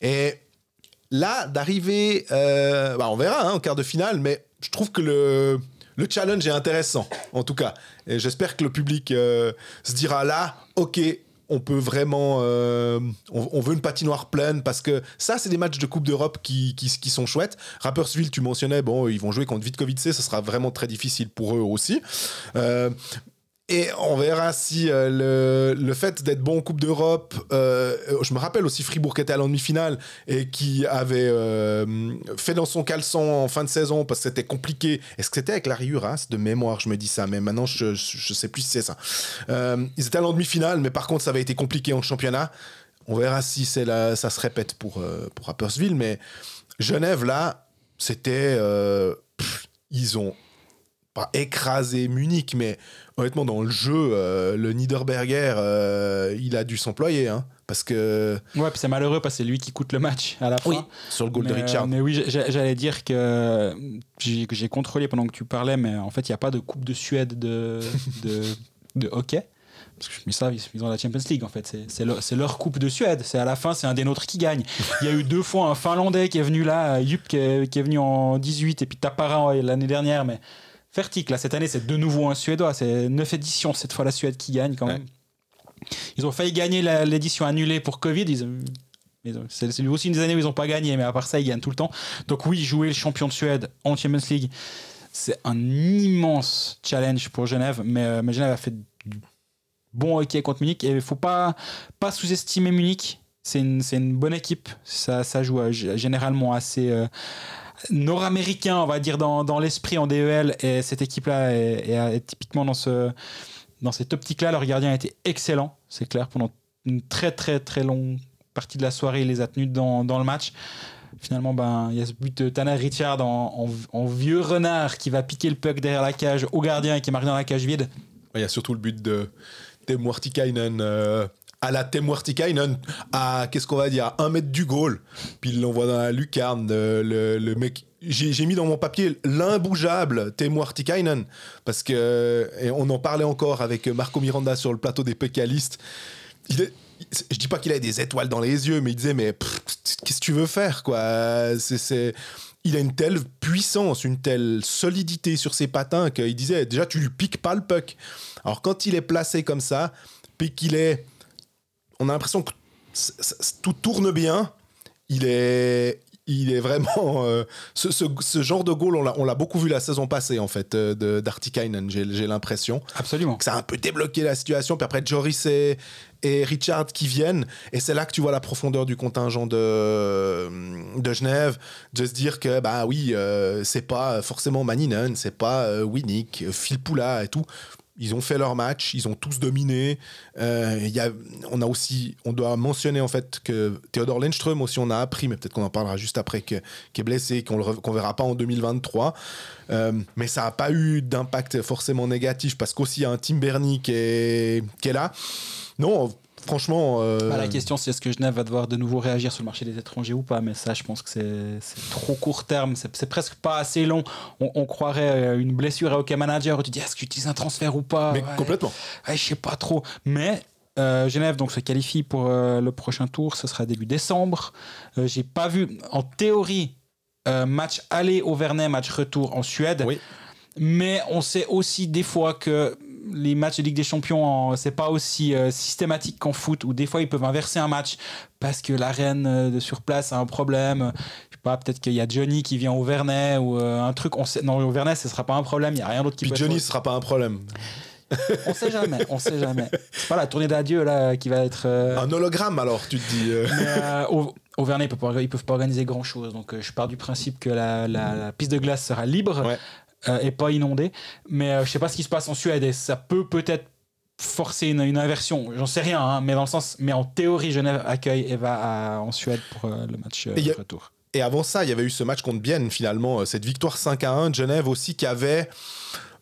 Speaker 1: Et là, d'arriver, euh, bah, on verra hein, en quart de finale, mais je trouve que le, le challenge est intéressant, en tout cas. J'espère que le public euh, se dira là, ok, euh, on, veut une patinoire pleine parce que ça, c'est des matchs de Coupe d'Europe qui, sont chouettes. Rapperswil, tu mentionnais, bon, ils vont jouer contre Vitkovice, ça sera vraiment très difficile pour eux aussi. Euh, et on verra si euh, le, le fait d'être bon en Coupe d'Europe, euh, je me rappelle aussi Fribourg qui était à la demi-finale et qui avait euh, fait dans son caleçon en fin de saison parce que c'était compliqué. Est-ce que c'était avec Larry Huras de mémoire Je me dis ça, mais maintenant je, je, sais plus si c'est ça. Ils étaient à la demi-finale, mais par contre ça avait été compliqué en championnat. On verra si c'est la, ça se répète pour, pour Rapperswil, mais Genève là, c'était. ils ont pas écrasé Munich, mais honnêtement, dans le jeu, euh, le Niederberger, euh, il a dû s'employer. Hein, parce que.
Speaker 2: Ouais, puis c'est malheureux parce que c'est lui qui coûte le match à la fin.
Speaker 1: Sur le goal
Speaker 2: mais,
Speaker 1: de Richard.
Speaker 2: euh, mais oui, j'allais dire que j'ai contrôlé pendant que tu parlais, mais en fait, il n'y a pas de Coupe de Suède de, de, de hockey. Parce que je me savent, ils ont la Champions League en fait. C'est- C'est leur, Coupe de Suède. C'est à la fin, c'est un des nôtres qui gagne. Il y a eu deux fois un Finlandais qui est venu là, Jupp qui est, qui est venu en 18 et puis Tapara l'année dernière. Mais Fertic, là, cette année, c'est de nouveau un Suédois. C'est 9 éditions cette fois la Suède qui gagne quand
Speaker 1: Ouais.
Speaker 2: même. Ils ont failli gagner l'édition annulée pour Covid. Ils C'est aussi une des années où ils n'ont pas gagné, mais à part ça, ils gagnent tout le temps. Donc oui, jouer le champion de Suède en Champions League, c'est un immense challenge pour Genève. Mais, euh, mais Genève a fait du bon hockey contre Munich. Et il ne faut pas, pas sous-estimer Munich. C'est une, bonne équipe. Ça, ça joue euh, généralement assez euh, nord-américain, on va dire, dans, dans l'esprit en DEL. Et cette équipe-là est, typiquement dans, ce, dans cette optique-là. Leur gardien a été excellent, c'est clair, pendant une très très très longue partie de la soirée. Il les a tenus dans, dans le match. Finalement, ben, il y a ce but de Tanner Richard en, vieux renard qui va piquer le puck derrière la cage au gardien et qui marque dans la cage vide.
Speaker 1: Il y a surtout le but de Temu Artikainen euh, à la Artikainen à, qu'est-ce qu'on va dire, à un mètre du goal. Puis il l'envoie dans la lucarne. euh, le, mec. J'ai mis dans mon papier l'imbougeable Artikainen. Parce que. Et on en parlait encore avec Marco Miranda sur le plateau des pécalistes. Il est- je dis pas qu'il a des étoiles dans les yeux, mais il disait mais qu'est-ce que tu veux faire quoi? Il a une telle puissance, une telle solidité sur ses patins qu'il disait déjà tu lui piques pas le puck. Alors quand il est placé comme ça, puis qu'il est, on a l'impression que tout tourne bien. Il est, il est vraiment euh, ce, ce- ce genre de goal, on l'a- beaucoup vu la saison passée en fait euh, de d'Artikainen. J'ai j'ai l'impression
Speaker 2: Absolument.
Speaker 1: que ça a un peu débloqué la situation. Puis après, Joris et, et Richard qui viennent. Et c'est là que tu vois la profondeur du contingent de, de Genève. De se dire que, bah oui, euh, c'est pas forcément Maninen, c'est pas euh, Winnick, Phil Poula et tout. Ils ont fait leur match, ils ont tous dominé. Euh, y a, on a aussi, on doit mentionner en fait que Theodore Lindström aussi, on a appris, mais peut-être qu'on en parlera juste après, que- qui est blessé, qu'on qu'on verra pas en 2023. Euh, mais ça n'a pas eu d'impact forcément négatif parce qu'aussi il y a un Tim Bernie qui est, qui est là. Non, franchement. euh,
Speaker 2: Bah, la question, c'est est-ce que Genève va devoir de nouveau réagir sur le marché des étrangers ou pas? Mais ça, je pense que c'est trop court terme. C'est presque pas assez long. On, on croirait euh, une blessure à hockey manager où tu dis est-ce que tu utilises un transfert ou pas?
Speaker 1: Mais
Speaker 2: Ouais.
Speaker 1: complètement.
Speaker 2: Ouais, je sais pas trop. Mais euh, Genève donc se qualifie pour euh, le prochain tour. Ce sera début décembre. J'ai pas vu en théorie match aller au Vernet, match retour en Suède.
Speaker 1: Oui.
Speaker 2: Mais on sait aussi des fois que les matchs de Ligue des Champions, c'est pas aussi euh, systématique qu'en foot, où des fois ils peuvent inverser un match parce que l'arène euh, de sur place a un problème. Je sais pas, peut-être qu'il y a Johnny qui vient au Vernet ou euh, un truc. On sait, non, au Vernet, ce sera pas un problème, il y a rien d'autre qui
Speaker 1: Puis
Speaker 2: peut
Speaker 1: Johnny, ce sera pas un problème.
Speaker 2: On sait jamais, on sait jamais. C'est pas la tournée d'adieu là qui va être. euh,
Speaker 1: Un hologramme, alors, tu te dis.
Speaker 2: mais, au, au Vernet, ils peuvent ils peuvent pas organiser grand chose. Donc, euh, je pars du principe que la, la- la piste de glace sera libre
Speaker 1: Ouais.
Speaker 2: Euh, et pas inondée. Mais euh, je sais pas ce qui se passe en Suède et ça peut peut-être forcer une, une inversion. J'en sais rien, hein, mais dans le sens. Mais en théorie, Genève accueille et va à- en Suède pour euh, le match euh,
Speaker 1: Et a-
Speaker 2: retour.
Speaker 1: Et avant ça, il y avait eu ce match contre Bienne, finalement, euh, cette victoire 5 à 1 de Genève aussi, qui avait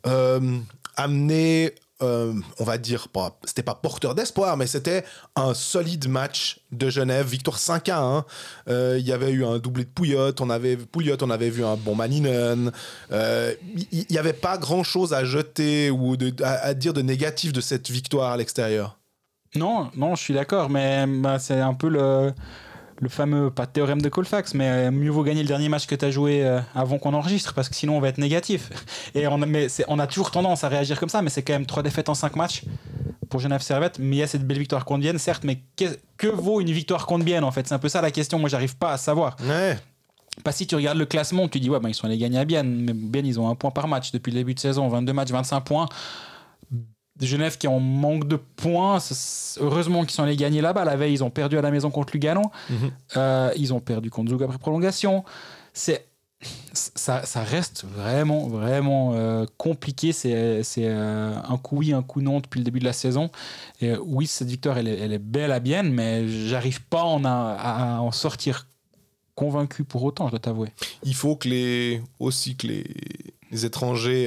Speaker 1: euh, amené, euh, on va dire, pas, c'était pas porteur d'espoir, mais c'était un solide match de Genève, victoire 5 à 1. Euh, Il y avait eu un doublé de Pouillot, on avait, on avait vu un bon Maninen. Euh, Il n'y avait pas grand-chose à jeter ou à dire de négatif de cette victoire à l'extérieur.
Speaker 2: Non, non, je suis d'accord, mais bah, c'est un peu le, le fameux, pas théorème de Colfax, mais euh, mieux vaut gagner le dernier match que tu as joué euh, avant qu'on enregistre, parce que sinon on va être négatif. *laughs* Et on a, mais c'est- on a toujours tendance à réagir comme ça, mais c'est quand même trois défaites en cinq matchs pour Genève Servette. Mais il y a cette belle victoire contre Bienne, certes, mais que, que vaut une victoire contre Bienne en fait? C'est un peu ça la question, moi j'arrive pas à savoir.
Speaker 1: Ouais.
Speaker 2: Pas si tu regardes le classement, tu dis ouais, ben, ils sont allés gagner à Bienne, mais Bienne ils ont un point par match depuis le début de saison, 22 matchs, 25 points. Genève qui est en manque de points, heureusement qu'ils sont allés gagner là-bas. La veille, ils ont perdu à la maison contre Lugano.
Speaker 1: Mhm.
Speaker 2: Euh, ils ont perdu contre Zug après prolongation. C'est ça, ça reste vraiment, vraiment euh, compliqué. C'est euh, un coup oui, un coup non depuis le début de la saison. Et euh, oui, cette victoire, elle est, elle est belle à bien, mais j'arrive pas en a- à, à en sortir convaincu pour autant, je dois t'avouer.
Speaker 1: il faut que les aussi que les, les étrangers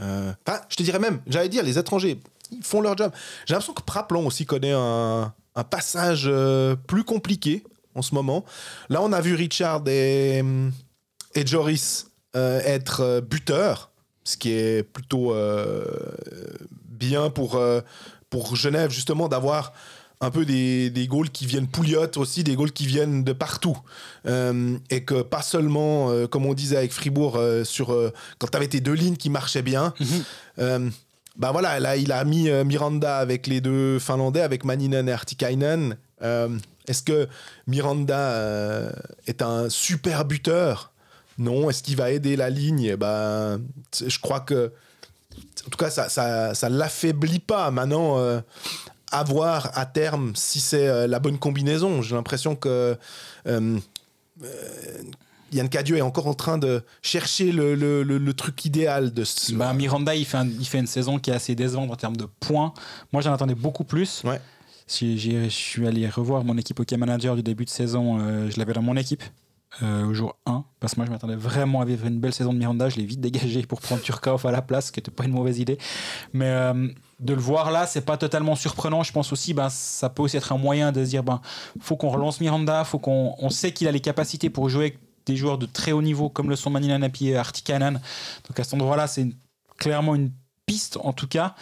Speaker 1: euh, je te dirais même j'allais dire les étrangers ils font leur job. J'ai l'impression que Praplon aussi connaît un, passage euh, plus compliqué en ce moment. Là on a vu Richard et, et Joris euh, être euh, buteurs ce qui est plutôt bien pour, pour Genève justement d'avoir un peu des, des goals qui viennent Pouliot aussi, des goals qui viennent de partout. Euh, et que pas seulement, euh, comme on disait avec Fribourg, euh, sur, quand tu avais tes deux lignes qui marchaient bien, euh, bah voilà, là il a mis Miranda avec les deux Finlandais, avec Maninen et Artikainen. Est-ce que Miranda est un super buteur? Non. Est-ce qu'il va aider la ligne? Ben, je crois que, en tout cas, ça, ça, ça l'affaiblit pas. Maintenant, euh, à voir à terme si c'est euh, la bonne combinaison. J'ai l'impression que euh, euh, Yann Cadieux est encore en train de chercher le, le- le- le truc idéal de ce.
Speaker 2: Bah, Miranda, il fait, un- il fait une saison qui est assez décevante en termes de points. Moi, j'en attendais beaucoup plus.
Speaker 1: Ouais.
Speaker 2: Si je suis allé revoir mon équipe hockey manager du début de saison, euh, je l'avais dans mon équipe euh, au jour 1. Parce que moi, je m'attendais vraiment à vivre une belle saison de Miranda. Je l'ai vite dégagé pour prendre Turkov à la place, ce qui n'était pas une mauvaise idée. Mais euh, de le voir là, c'est pas totalement surprenant. Je pense aussi, ben, ça peut aussi être un moyen de se dire, ben, faut qu'on relance Miranda, faut qu'on on sait qu'il a les capacités pour jouer avec des joueurs de très haut niveau comme le sont Manilan et puis Artikainen. Donc à cet endroit-là, c'est clairement une piste en tout cas.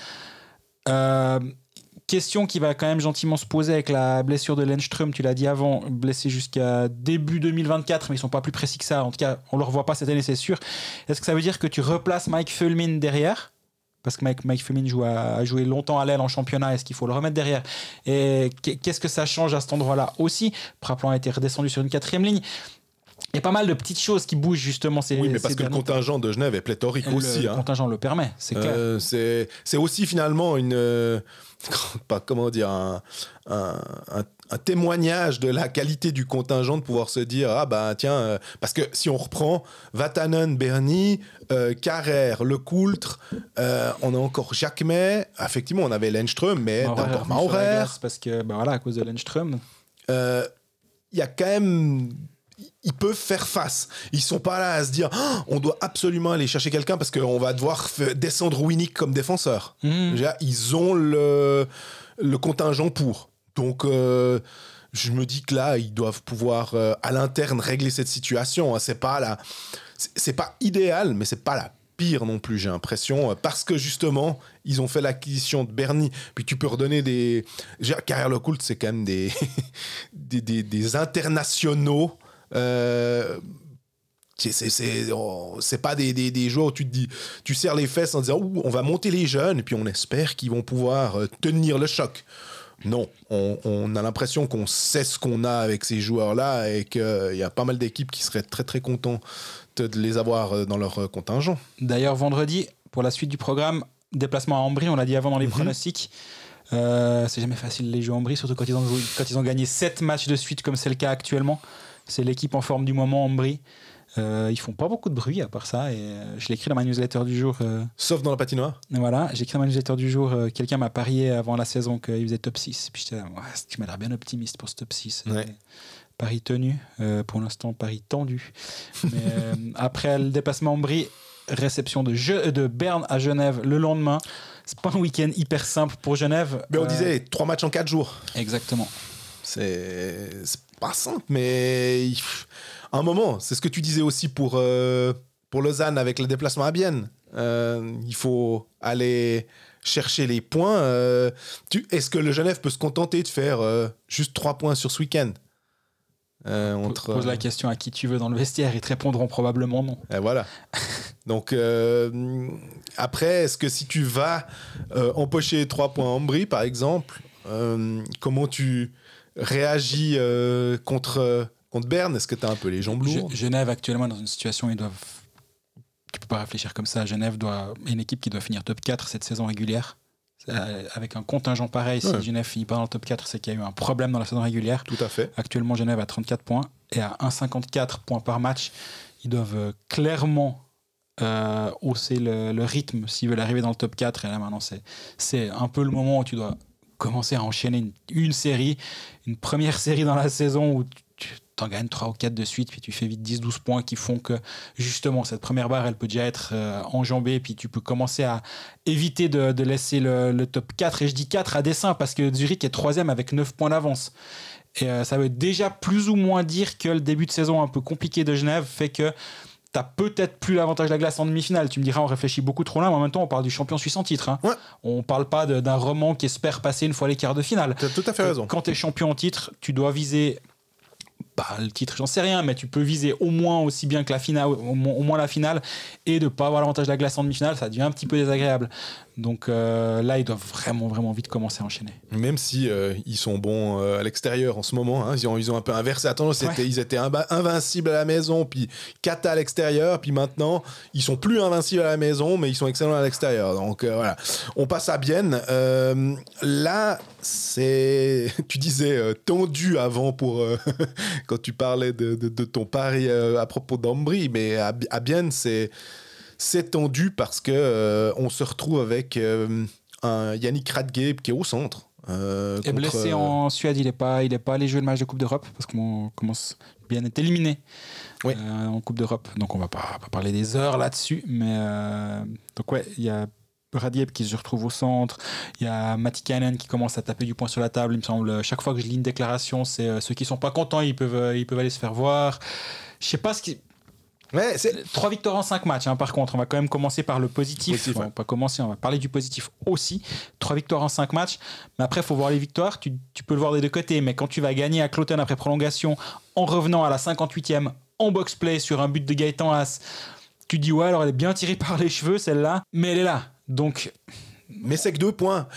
Speaker 2: Euh, question qui va quand même gentiment se poser avec la blessure de Lenström, tu l'as dit avant, blessé jusqu'à début 2024, mais ils sont pas plus précis que ça. En tout cas, on le revoit pas cette année, c'est sûr. Est-ce que ça veut dire que tu replaces Mike Fulmin derrière? Parce que Mike, Mike Fulmin joue à- a joué longtemps à l'aile en championnat, est-ce qu'il faut le remettre derrière? Et qu'est- qu'est-ce que ça change à cet endroit-là aussi? Praplan a été redescendu sur une quatrième ligne. Il y a pas mal de petites choses qui bougent justement. Ces,
Speaker 1: Oui, mais parce que le contingent de Genève est pléthorique
Speaker 2: Et le
Speaker 1: aussi. hein.
Speaker 2: contingent le permet, c'est clair.
Speaker 1: Euh, c'est c'est aussi finalement une euh, *laughs* pas comment dire un, un- un- un témoignage de la qualité du contingent de pouvoir se dire ah bah tiens euh, parce que si on reprend Vatanen, Bernie, euh, Carrère, Le Coultre, euh, on a encore Jacquemet, effectivement on avait Lenström mais t'as encore Maurer,
Speaker 2: Parce que, bah voilà, à cause de Lenström.
Speaker 1: il y a quand même ils peuvent faire face. Ils sont pas là à se dire Ah, on doit absolument aller chercher quelqu'un parce qu'on va devoir descendre Winnick comme défenseur.
Speaker 2: Mhm.
Speaker 1: Dire, Ils ont le, le contingent pour. Donc euh, je me dis que là ils doivent pouvoir euh, à l'interne régler cette situation. hein. C'est pas la, c'est- pas idéal, mais c'est pas la pire non plus. J'ai l'impression euh, parce que justement ils ont fait l'acquisition de Bernie. Puis tu peux redonner des Carrière le culte, c'est quand même des *laughs* des, des- des internationaux. Euh, C'est, pas des, des, des joueurs où tu te dis, tu serres les fesses en disant, Ouh, on va monter les jeunes, et puis on espère qu'ils vont pouvoir euh, tenir le choc. Non, on, on a l'impression qu'on sait ce qu'on a avec ces joueurs-là et qu'il y a pas mal d'équipes qui seraient très très contents de les avoir euh, dans leur euh, contingent.
Speaker 2: D'ailleurs, vendredi, pour la suite du programme, déplacement à Ambry, on l'a dit avant dans les
Speaker 1: Mhm.
Speaker 2: pronostics. Euh, c'est jamais facile les jeux Ambry, surtout quand ils, ont, quand ils ont gagné 7 matchs de suite, comme c'est le cas actuellement. C'est l'équipe en forme du moment, Ambry. Euh, ils font pas beaucoup de bruit à part ça. Et euh, je l'ai écrit dans ma newsletter du jour. euh,
Speaker 1: Sauf dans la patinoire.
Speaker 2: voilà, j'ai écrit dans ma newsletter du jour. euh, Quelqu'un m'a parié avant la saison qu'il faisait top 6. Puis j'étais là, ouais, tu m'as l'air bien optimiste pour ce top 6.
Speaker 1: Ouais.
Speaker 2: Paris tenu. Euh, pour l'instant, Paris tendu. Mais euh, après le déplacement Ambry, réception de, Je- de Berne à Genève le lendemain. C'est pas un week-end hyper simple pour Genève.
Speaker 1: Mais on
Speaker 2: Euh,
Speaker 1: disait trois matchs en quatre jours.
Speaker 2: Exactement.
Speaker 1: C'est pas simple, mais à un moment, c'est ce que tu disais aussi pour, euh, pour Lausanne avec le déplacement à Bienne. Euh, il faut aller chercher les points. euh, Est-ce que le Genève peut se contenter de faire juste trois points sur ce week-end? Entre,
Speaker 2: Pose la question à qui tu veux dans le vestiaire. Ils te répondront probablement non.
Speaker 1: Et voilà. *laughs* Donc, euh, après, est-ce que si tu vas euh, empocher trois points en brie, par exemple, euh, comment tu réagis euh, contre, contre Berne? Est-ce que tu as un peu les jambes lourdes?
Speaker 2: Ge- Genève actuellement dans une situation où ils doivent. Tu peux pas réfléchir comme ça. Genève doit une équipe qui doit finir top 4 cette saison régulière. Euh, Avec un contingent pareil,
Speaker 1: Ouais.
Speaker 2: si Genève finit pas dans le top 4, c'est qu'il y a eu un problème dans la saison régulière.
Speaker 1: Tout à fait.
Speaker 2: Actuellement, Genève a 34 points et à 1,54 points par match. Ils doivent euh, clairement euh, hausser le, le rythme s'ils veulent arriver dans le top 4. Et là, maintenant, c'est un peu le moment où tu dois commencer à enchaîner une, série, une première série dans la saison où tu t'en gagnes 3 ou 4 de suite, puis tu fais vite 10-12 points qui font que justement cette première barre, elle peut déjà être euh, enjambée, puis tu peux commencer à éviter de, laisser le, le top 4. Et je dis 4 à dessein parce que Zurich est troisième avec 9 points d'avance. Et euh, ça veut déjà plus ou moins dire que le début de saison un peu compliqué de Genève fait que t'as peut-être plus l'avantage de la glace en demi-finale. Tu me diras, on réfléchit beaucoup trop loin, mais en même temps, on parle du champion suisse en titre. Hein.
Speaker 1: Ouais.
Speaker 2: On parle pas d'un roman qui espère passer une fois les quarts de finale.
Speaker 1: Tu as tout à fait raison.
Speaker 2: Quand tu es champion en titre, tu dois viser. Bah, le titre, j'en sais rien, mais tu peux viser au moins aussi bien que la finale, au moins, la finale, et de pas avoir l'avantage de la glace en demi-finale, ça devient un petit peu désagréable. Donc euh, là, ils doivent vraiment, vraiment vite commencer à enchaîner.
Speaker 1: Même si euh, ils sont bons euh, à l'extérieur en ce moment, hein, ils, ont, ils ont un peu inversé. C'était,
Speaker 2: Ouais.
Speaker 1: ils étaient invincibles à la maison, puis cata à l'extérieur, puis maintenant ils sont plus invincibles à la maison, mais ils sont excellents à l'extérieur. Donc voilà, on passe à Bienne. Là, c'est, *laughs* tu disais tendu avant pour quand tu parlais de, de- de ton pari euh, à propos d'Ambry, mais à, à Bienne, c'est c'est tendu parce que euh, on se retrouve avec euh, un Yannick Radgeb qui est au centre. euh,
Speaker 2: est
Speaker 1: contre,
Speaker 2: blessé en Suède, il n'est pas, il est pas allé jouer le match de Coupe d'Europe parce qu'on commence bien être éliminé
Speaker 1: Oui.
Speaker 2: en Coupe d'Europe. Donc on va pas, pas parler des heures là-dessus, mais donc ouais, il y a Radieb qui se retrouve au centre, il y a Matikainen qui commence à taper du poing sur la table. Il me semble chaque fois que je lis une déclaration, c'est euh, ceux qui sont pas contents, ils peuvent, euh, ils peuvent aller se faire voir. Je sais pas ce qui.
Speaker 1: Ouais, c'est
Speaker 2: Trois victoires en cinq matchs, hein, par contre. On va quand même commencer par le positif.
Speaker 1: Positif,
Speaker 2: on
Speaker 1: ouais.
Speaker 2: va pas commencer, on va parler du positif aussi. Trois victoires en cinq matchs. Mais après, il faut voir les victoires. Tu, tu peux le voir des deux côtés. Mais quand tu vas gagner à Cloton après prolongation, en revenant à la 58e, en box-play sur un but de Gaëtan Haas, tu dis, ouais, alors elle est bien tirée *laughs* par les cheveux, celle-là. Mais elle est là. Donc,
Speaker 1: mais c'est que deux points.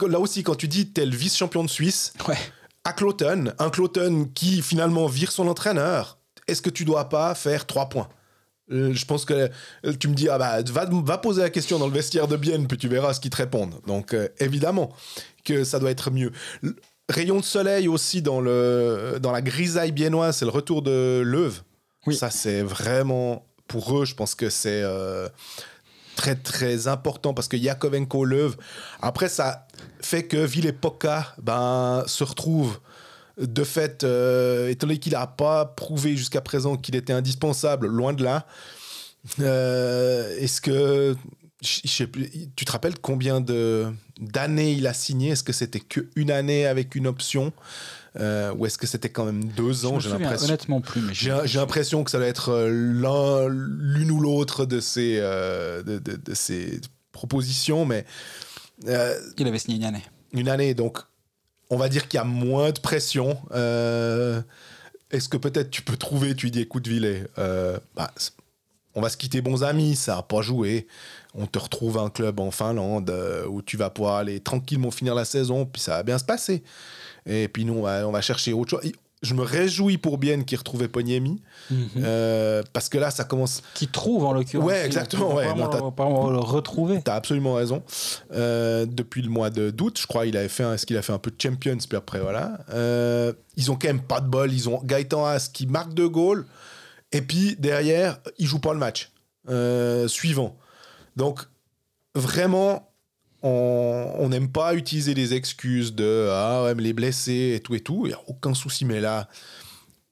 Speaker 1: Là aussi, quand tu dis t'es le vice-champion de Suisse,
Speaker 2: ouais.
Speaker 1: à Cloton, un Cloton qui finalement vire son entraîneur, est-ce que tu dois pas faire trois points? Euh, je pense que euh, tu me dis, ah bah, va, va poser la question dans le vestiaire de Bienne, puis tu verras ce qu'ils te répondent. Donc, euh, évidemment que ça doit être mieux. L- Rayon de soleil aussi dans, le, dans la grisaille biennoise, c'est le retour de Leuve.
Speaker 2: Oui.
Speaker 1: Ça, c'est vraiment, pour eux, je pense que c'est euh, très, très important parce que Yakovenko, Leuve, après, ça fait que Villepoca ben, se retrouve de fait, euh, étant donné qu'il n'a pas prouvé jusqu'à présent qu'il était indispensable, loin de là, euh, est-ce que. je- sais plus, tu te rappelles combien d'années il a signé? Est-ce que c'était qu'une année avec une option? Euh, Ou est-ce que c'était quand même deux ans J'ai l'impression.
Speaker 2: honnêtement plus.
Speaker 1: J'ai l'impression que ça doit être euh, l'un, l'une ou l'autre de ces, euh, de, de- de ces propositions, mais euh,
Speaker 2: Il avait signé une année.
Speaker 1: une année, donc on va dire qu'il y a moins de pression. Euh, est-ce que peut-être tu peux trouver, tu dis écoute Villet, euh, bah, on va se quitter bons amis, ça n'a pas joué. On te retrouve un club en Finlande euh, où tu vas pouvoir aller tranquillement finir la saison, puis ça va bien se passer. Et puis nous, on va, on va chercher autre chose. Je me réjouis pour Bien qui retrouvait Poniemi, euh, parce que là, ça commence.
Speaker 2: Qui trouve en l'occurrence.
Speaker 1: Ouais, exactement. Ouais, non,
Speaker 2: Apparemment, le retrouver.
Speaker 1: T'as absolument raison. Euh, depuis le mois de- d'août, je crois, il avait fait, est-ce qu'il a fait un peu de Champions, puis après voilà. Ils ont quand même pas de bol. Ils ont Gaëtan Haas qui marque deux goals, et puis derrière, il joue pas le match euh, suivant. Donc vraiment, on n'aime pas utiliser les excuses de ah ouais mais les blessés et tout et tout. Il y a aucun souci, mais là,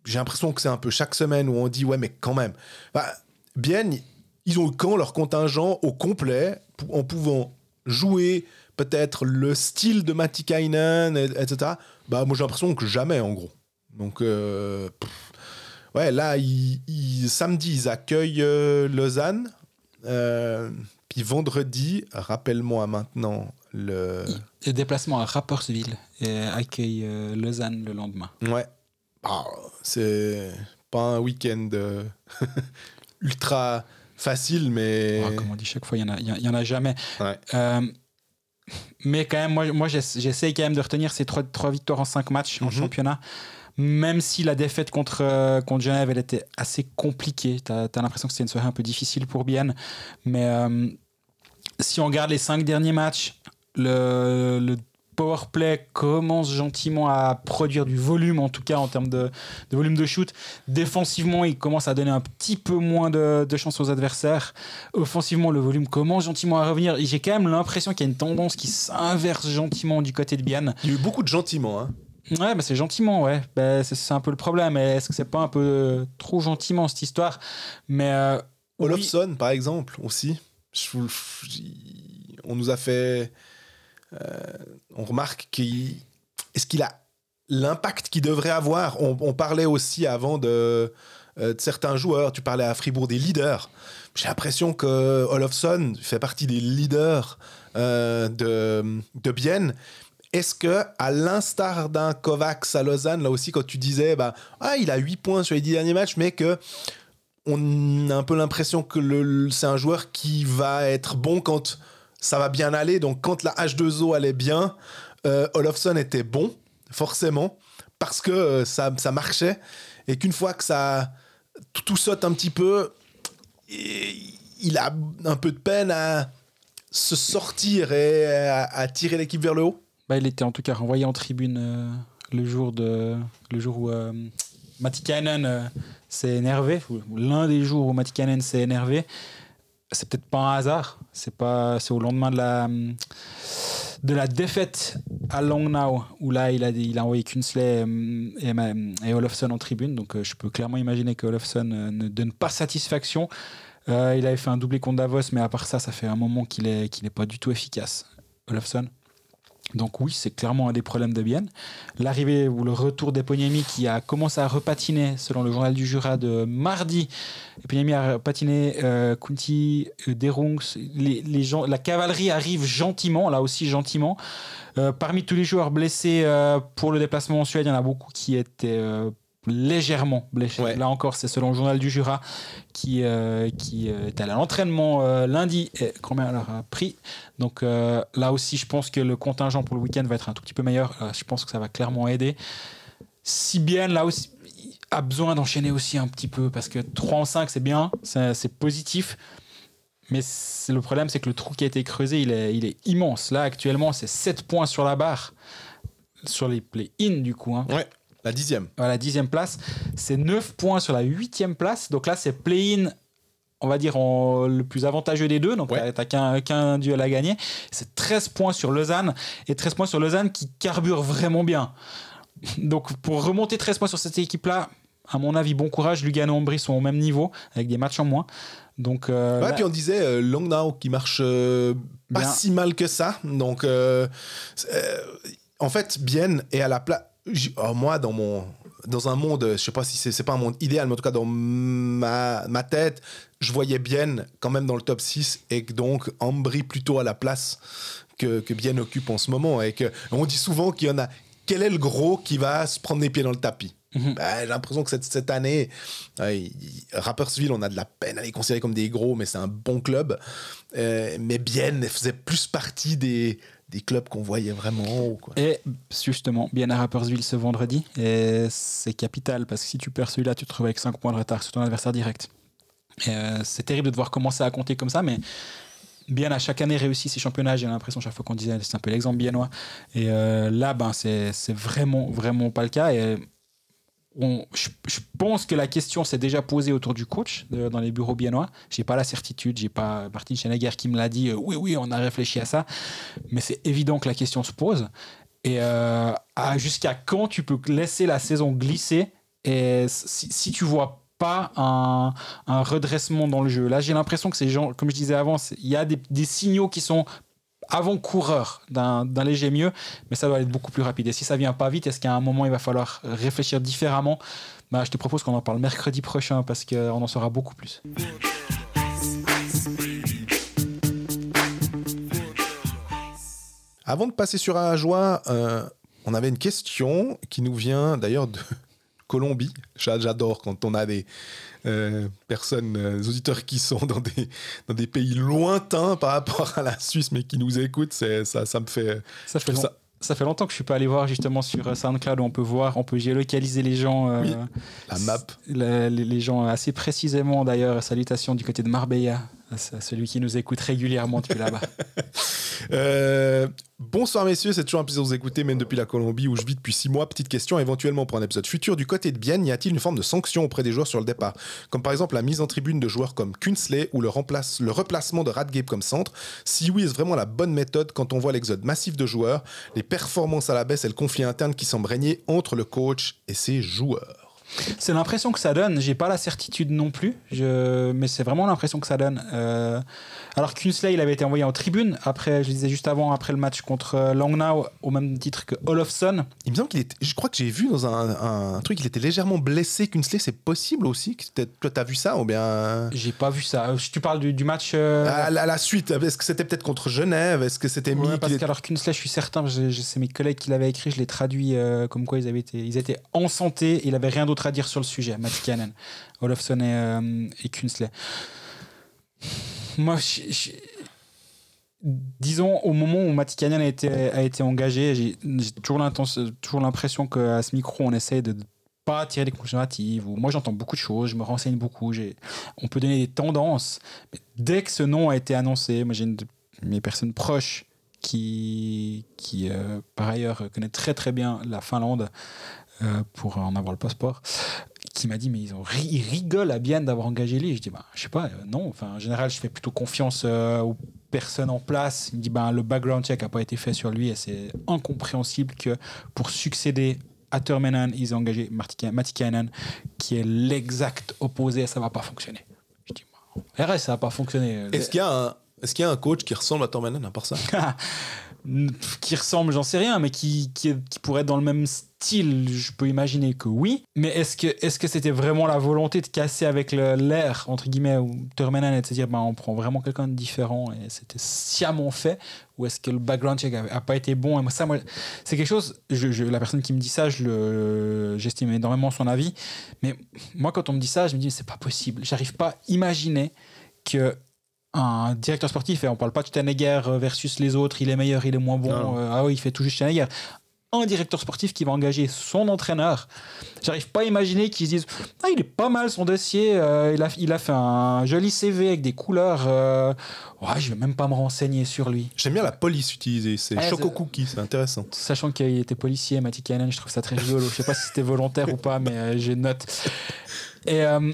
Speaker 1: j'ai l'impression que c'est un peu chaque semaine où on dit ouais mais quand même. Bah, bien, ils ont quand leur contingent au complet en pouvant jouer peut-être le style de Matikainen, et- etc. Bah moi j'ai l'impression que jamais en gros. Donc euh, ouais là ils- ils- samedi ils accueillent euh, Lausanne. Euh, puis vendredi, rappelle-moi maintenant le.
Speaker 2: Déplacement à Rapperswil et accueille euh, Lausanne le lendemain.
Speaker 1: Ouais. Ah, c'est pas un week-end *laughs* ultra facile, mais.
Speaker 2: Ah, comme on dit chaque fois, il n'y en, a- y en- il y en a jamais.
Speaker 1: Ouais.
Speaker 2: Euh, mais quand même, moi, moi j'ess- j'essaye quand même de retenir ces trois, trois victoires en cinq matchs en
Speaker 1: Mhm.
Speaker 2: championnat. Même si la défaite contre, euh, contre Genève, elle était assez compliquée. Tu as, l'impression que c'était une soirée un peu difficile pour Bienne. Mais euh, si on regarde les cinq derniers matchs, le, le power play commence gentiment à produire du volume, en tout cas en termes de, volume de shoot. Défensivement, il commence à donner un petit peu moins de, de chance aux adversaires. Offensivement, le volume commence gentiment à revenir. J'ai quand même l'impression qu'il y a une tendance qui s'inverse gentiment du côté de Bienne.
Speaker 1: Il y a eu beaucoup de gentiment. Hein.
Speaker 2: Ouais, bah c'est gentiment, ouais. Bah, c'est- un peu le problème. Est-ce que c'est pas un peu euh, trop gentiment cette histoire? Mais euh, oui.
Speaker 1: Olofsson, par exemple, aussi. Je vous- je- on nous a fait. euh, on remarque qu'il. Est-ce qu'il a l'impact qu'il devrait avoir? On, on parlait aussi avant de, euh, de certains joueurs. Tu parlais à Fribourg des leaders. J'ai l'impression que Olofsson fait partie des leaders euh, de, de Bienne. Est-ce que, à l'instar d'un Kovacs à Lausanne, là aussi, quand tu disais, bah, ah, il a 8 points sur les 10 derniers matchs, mais que on a un peu l'impression que le, c'est un joueur qui va être bon quand ça va bien aller. Donc, quand la H2O allait bien, euh, Olofsson était bon, forcément, parce que euh, ça, ça marchait. Et qu'une fois que ça tout, saute un petit peu, il a un peu de peine à se sortir et à tirer l'équipe vers le haut.
Speaker 2: Bah, il était en tout cas renvoyé en tribune euh, le, jour de, le jour où euh, euh, s'est énervé, l'un des jours où Matikainen s'est énervé. C'est peut-être pas un hasard. C'est pas, c'est au lendemain de la de la défaite à Langnau où là il a il a envoyé Kunsley euh, et, et Olofsson en tribune. Donc je peux clairement imaginer que Olofsson ne donne pas satisfaction. Il avait fait un doublé contre Davos, mais à part ça, ça fait un moment qu'il est qu'il est pas du tout efficace. Olofsson? Donc oui, c'est clairement un des problèmes de Bienne. L'arrivée ou le retour d'Eponiemi qui a commencé à repatiner, selon le journal du Jura de mardi. Eponiemi a repatiné, euh, Kunti, euh, Derungs, la cavalerie arrive gentiment, là aussi gentiment. Euh, parmi tous les joueurs blessés euh, pour le déplacement en Suède, il y en a beaucoup qui étaient légèrement blessés.
Speaker 1: Ouais.
Speaker 2: Là encore, c'est selon le journal du Jura qui, euh, qui euh, est allé à l'entraînement euh, lundi et combien elle a pris. Donc là aussi, je pense que le contingent pour le week-end va être un tout petit peu meilleur. Je pense que ça va clairement aider. Si bien, là aussi, il a besoin d'enchaîner aussi un petit peu parce que 3 en 5, c'est bien, c'est positif. Mais le problème, c'est que le trou qui a été creusé, il est, il est immense. Là, actuellement, c'est 7 points sur la barre, sur les play-in du coup. hein
Speaker 1: Ouais, la dixième.
Speaker 2: à la dixième place. C'est 9 points sur la huitième place. Donc là, c'est play-in, on va dire, en- le plus avantageux des deux. Donc
Speaker 1: Ouais.
Speaker 2: t'as- qu'un qu'un duel à gagner. C'est 13 points sur Lausanne. Et 13 points sur Lausanne qui carbure vraiment bien. Donc pour remonter 13 points sur cette équipe-là, à mon avis, bon courage. Lugano et Ambry sont au même niveau, avec des matchs en moins. Donc, euh,
Speaker 1: Ouais,
Speaker 2: là-
Speaker 1: puis on disait euh, Langnau qui marche euh, pas
Speaker 2: Bien.
Speaker 1: si mal que ça. Donc, euh, euh, en fait, Bienne est à la place. Moi, dans mon dans un monde, je sais pas si c'est pas un monde idéal, mais en tout cas dans ma, ma tête, je voyais Bienne quand même dans le top 6 et que donc Ambry plutôt à la place que, que Bienne occupe en ce moment. Et que on dit souvent qu'il y en a. Quel est le gros qui va se prendre les pieds dans le tapis?
Speaker 2: Mhm.
Speaker 1: Bah, j'ai l'impression que cette, cette année, il- Rapperswil, on a de la peine à les considérer comme des gros, mais c'est un bon club. Euh, mais Bienne faisait plus partie des, des clubs qu'on voyait vraiment en haut. Quoi.
Speaker 2: Et justement, bien à Rapperswil ce vendredi, et c'est capital parce que si tu perds celui-là, tu te retrouves avec 5 points de retard sur ton adversaire direct. Euh, c'est terrible de devoir commencer à compter comme ça, mais bien à chaque année réussit ses championnats. J'ai l'impression chaque fois qu'on disait c'est un peu l'exemple biennois. Et euh, là, ben, c'est c'est vraiment, vraiment pas le cas. Et je, pense que la question s'est déjà posée autour du coach de- dans les bureaux biennois. J'ai pas la certitude, j'ai pas Martin Schenegger qui me l'a dit. euh, oui, oui, on a réfléchi à ça, mais c'est évident que la question se pose. Et euh, jusqu'à quand tu peux laisser la saison glisser et si, si tu vois pas un, redressement dans le jeu? Là, j'ai l'impression que ces gens, comme je disais avant, il y a des, des signaux qui sont avant-coureurs d'un léger mieux, mais ça doit être beaucoup plus rapide. Et si ça vient pas vite, est-ce qu'à un moment, il va falloir réfléchir différemment? Bah, Je te propose qu'on en parle mercredi prochain parce qu'on en saura beaucoup plus.
Speaker 1: Avant de passer sur un joie, euh, on avait une question qui nous vient d'ailleurs de *laughs* Colombie. J'a- J'adore quand on a des euh, personnes, euh, auditeurs qui sont dans des, dans des pays lointains par rapport à la Suisse, mais qui nous écoutent. C'est- Ça, ça me fait.
Speaker 2: Ça fait, long- ça fait longtemps que je suis pas allé voir justement sur euh, SoundCloud où on peut voir, on peut géolocaliser les gens. euh,
Speaker 1: Oui, la map.
Speaker 2: la- les, les gens assez précisément d'ailleurs. Salutations du côté de Marbella, à ce- à celui qui nous écoute régulièrement depuis là-bas. *laughs*
Speaker 1: Euh, bonsoir messieurs, c'est toujours un plaisir de vous écouter, même depuis la Colombie où je vis depuis six mois. Petite question, éventuellement pour un épisode futur, du côté de Bienne, y a-t-il une forme de sanction auprès des joueurs sur le départ? Comme par exemple la mise en tribune de joueurs comme Kunsley ou le, remplace, le replacement de Radgate comme centre Si oui, est-ce vraiment la bonne méthode quand on voit l'exode massif de joueurs, les performances à la baisse et le conflit interne qui semble régner entre le coach et ses joueurs?
Speaker 2: C'est l'impression que ça donne. J'ai pas la certitude non plus, je... mais c'est vraiment l'impression que ça donne. Euh, Alors Kunsley, il avait été envoyé en tribune après, je disais juste avant, après le match contre euh, Langnau, au même titre que Olofsson.
Speaker 1: Il me semble qu'il était. Je crois que j'ai vu dans un, un truc, il était légèrement blessé. Kunsley, c'est possible aussi Toi, t'as vu ça ou bien?
Speaker 2: J'ai pas vu ça. Euh, Tu parles du, du match. euh,
Speaker 1: À la, à la suite, est-ce que c'était peut-être contre Genève? Est-ce que c'était mis
Speaker 2: Ouais,
Speaker 1: qu'il
Speaker 2: parce qu'alors Kunsley, je suis certain, c'est mes collègues qui l'avaient écrit, je l'ai traduit euh, comme quoi ils, avaient été, ils étaient en santé il avait rien d'autre à dire sur le sujet, Matikanen, Olofsson et, euh. Moi, disons, au moment où a été, a été engagé, j'ai toujours l'impression qu'à ce micro, on essaie de pas tirer des conclusions hâtives. Moi, j'entends beaucoup de choses, je me renseigne beaucoup, on peut donner des tendances. Mais dès que ce nom a été annoncé, moi, j'ai une de mes personnes proches qui, qui euh, par ailleurs, connaît très très bien la Finlande euh, pour en avoir le passeport, qui m'a dit mais ils, ont ri- ils rigolent à bien d'avoir engagé lui. Je dis bah je sais pas, euh, non. Enfin en général je fais plutôt confiance euh, aux personnes en place. Il me dit ben le background check a pas été fait sur lui et c'est incompréhensible que pour succéder à Termenan ils ont engagé Matikainen qui est l'exact opposé. Ça va pas fonctionner. Je dis bah, RS ça va pas fonctionner.
Speaker 1: Est-ce qu'il y a un. Est-ce qu'il y a un coach qui ressemble à Tormenon à part ça? *laughs*
Speaker 2: Qui ressemble, j'en sais rien, mais qui, qui, qui pourrait être dans le même style, je peux imaginer que oui. Mais est-ce que est-ce que c'était vraiment la volonté de casser avec l'air, entre guillemets, ou Termenan et de se dire, ben, on prend vraiment quelqu'un de différent et c'était sciemment fait Ou est-ce que le background check a, pas été bon? Et moi, ça, moi, c'est quelque chose, je, je- la personne qui me dit ça, je le- j'estime énormément son avis. Mais moi, quand on me dit ça, je me dis, c'est pas possible. J'arrive pas à imaginer que un directeur sportif, et on parle pas de Steinegger versus les autres, il est meilleur, il est moins bon, euh, ah oui, il fait tout juste Steinegger. Un directeur sportif qui va engager son entraîneur, j'arrive pas à imaginer qu'ils se disent Ah, il est pas mal son dossier, euh, il, a, il a fait un joli CV avec des couleurs, euh, ouais, je vais même pas me renseigner sur lui.
Speaker 1: J'aime bien la police utilisée. C'est
Speaker 2: Ouais,
Speaker 1: Choco
Speaker 2: c'est-
Speaker 1: Cookie, c'est intéressant.
Speaker 2: Sachant qu'il était policier, Mati Kainen, je trouve ça très rigolo. Je sais pas si c'était volontaire ou pas, mais euh, j'ai une note. Et euh,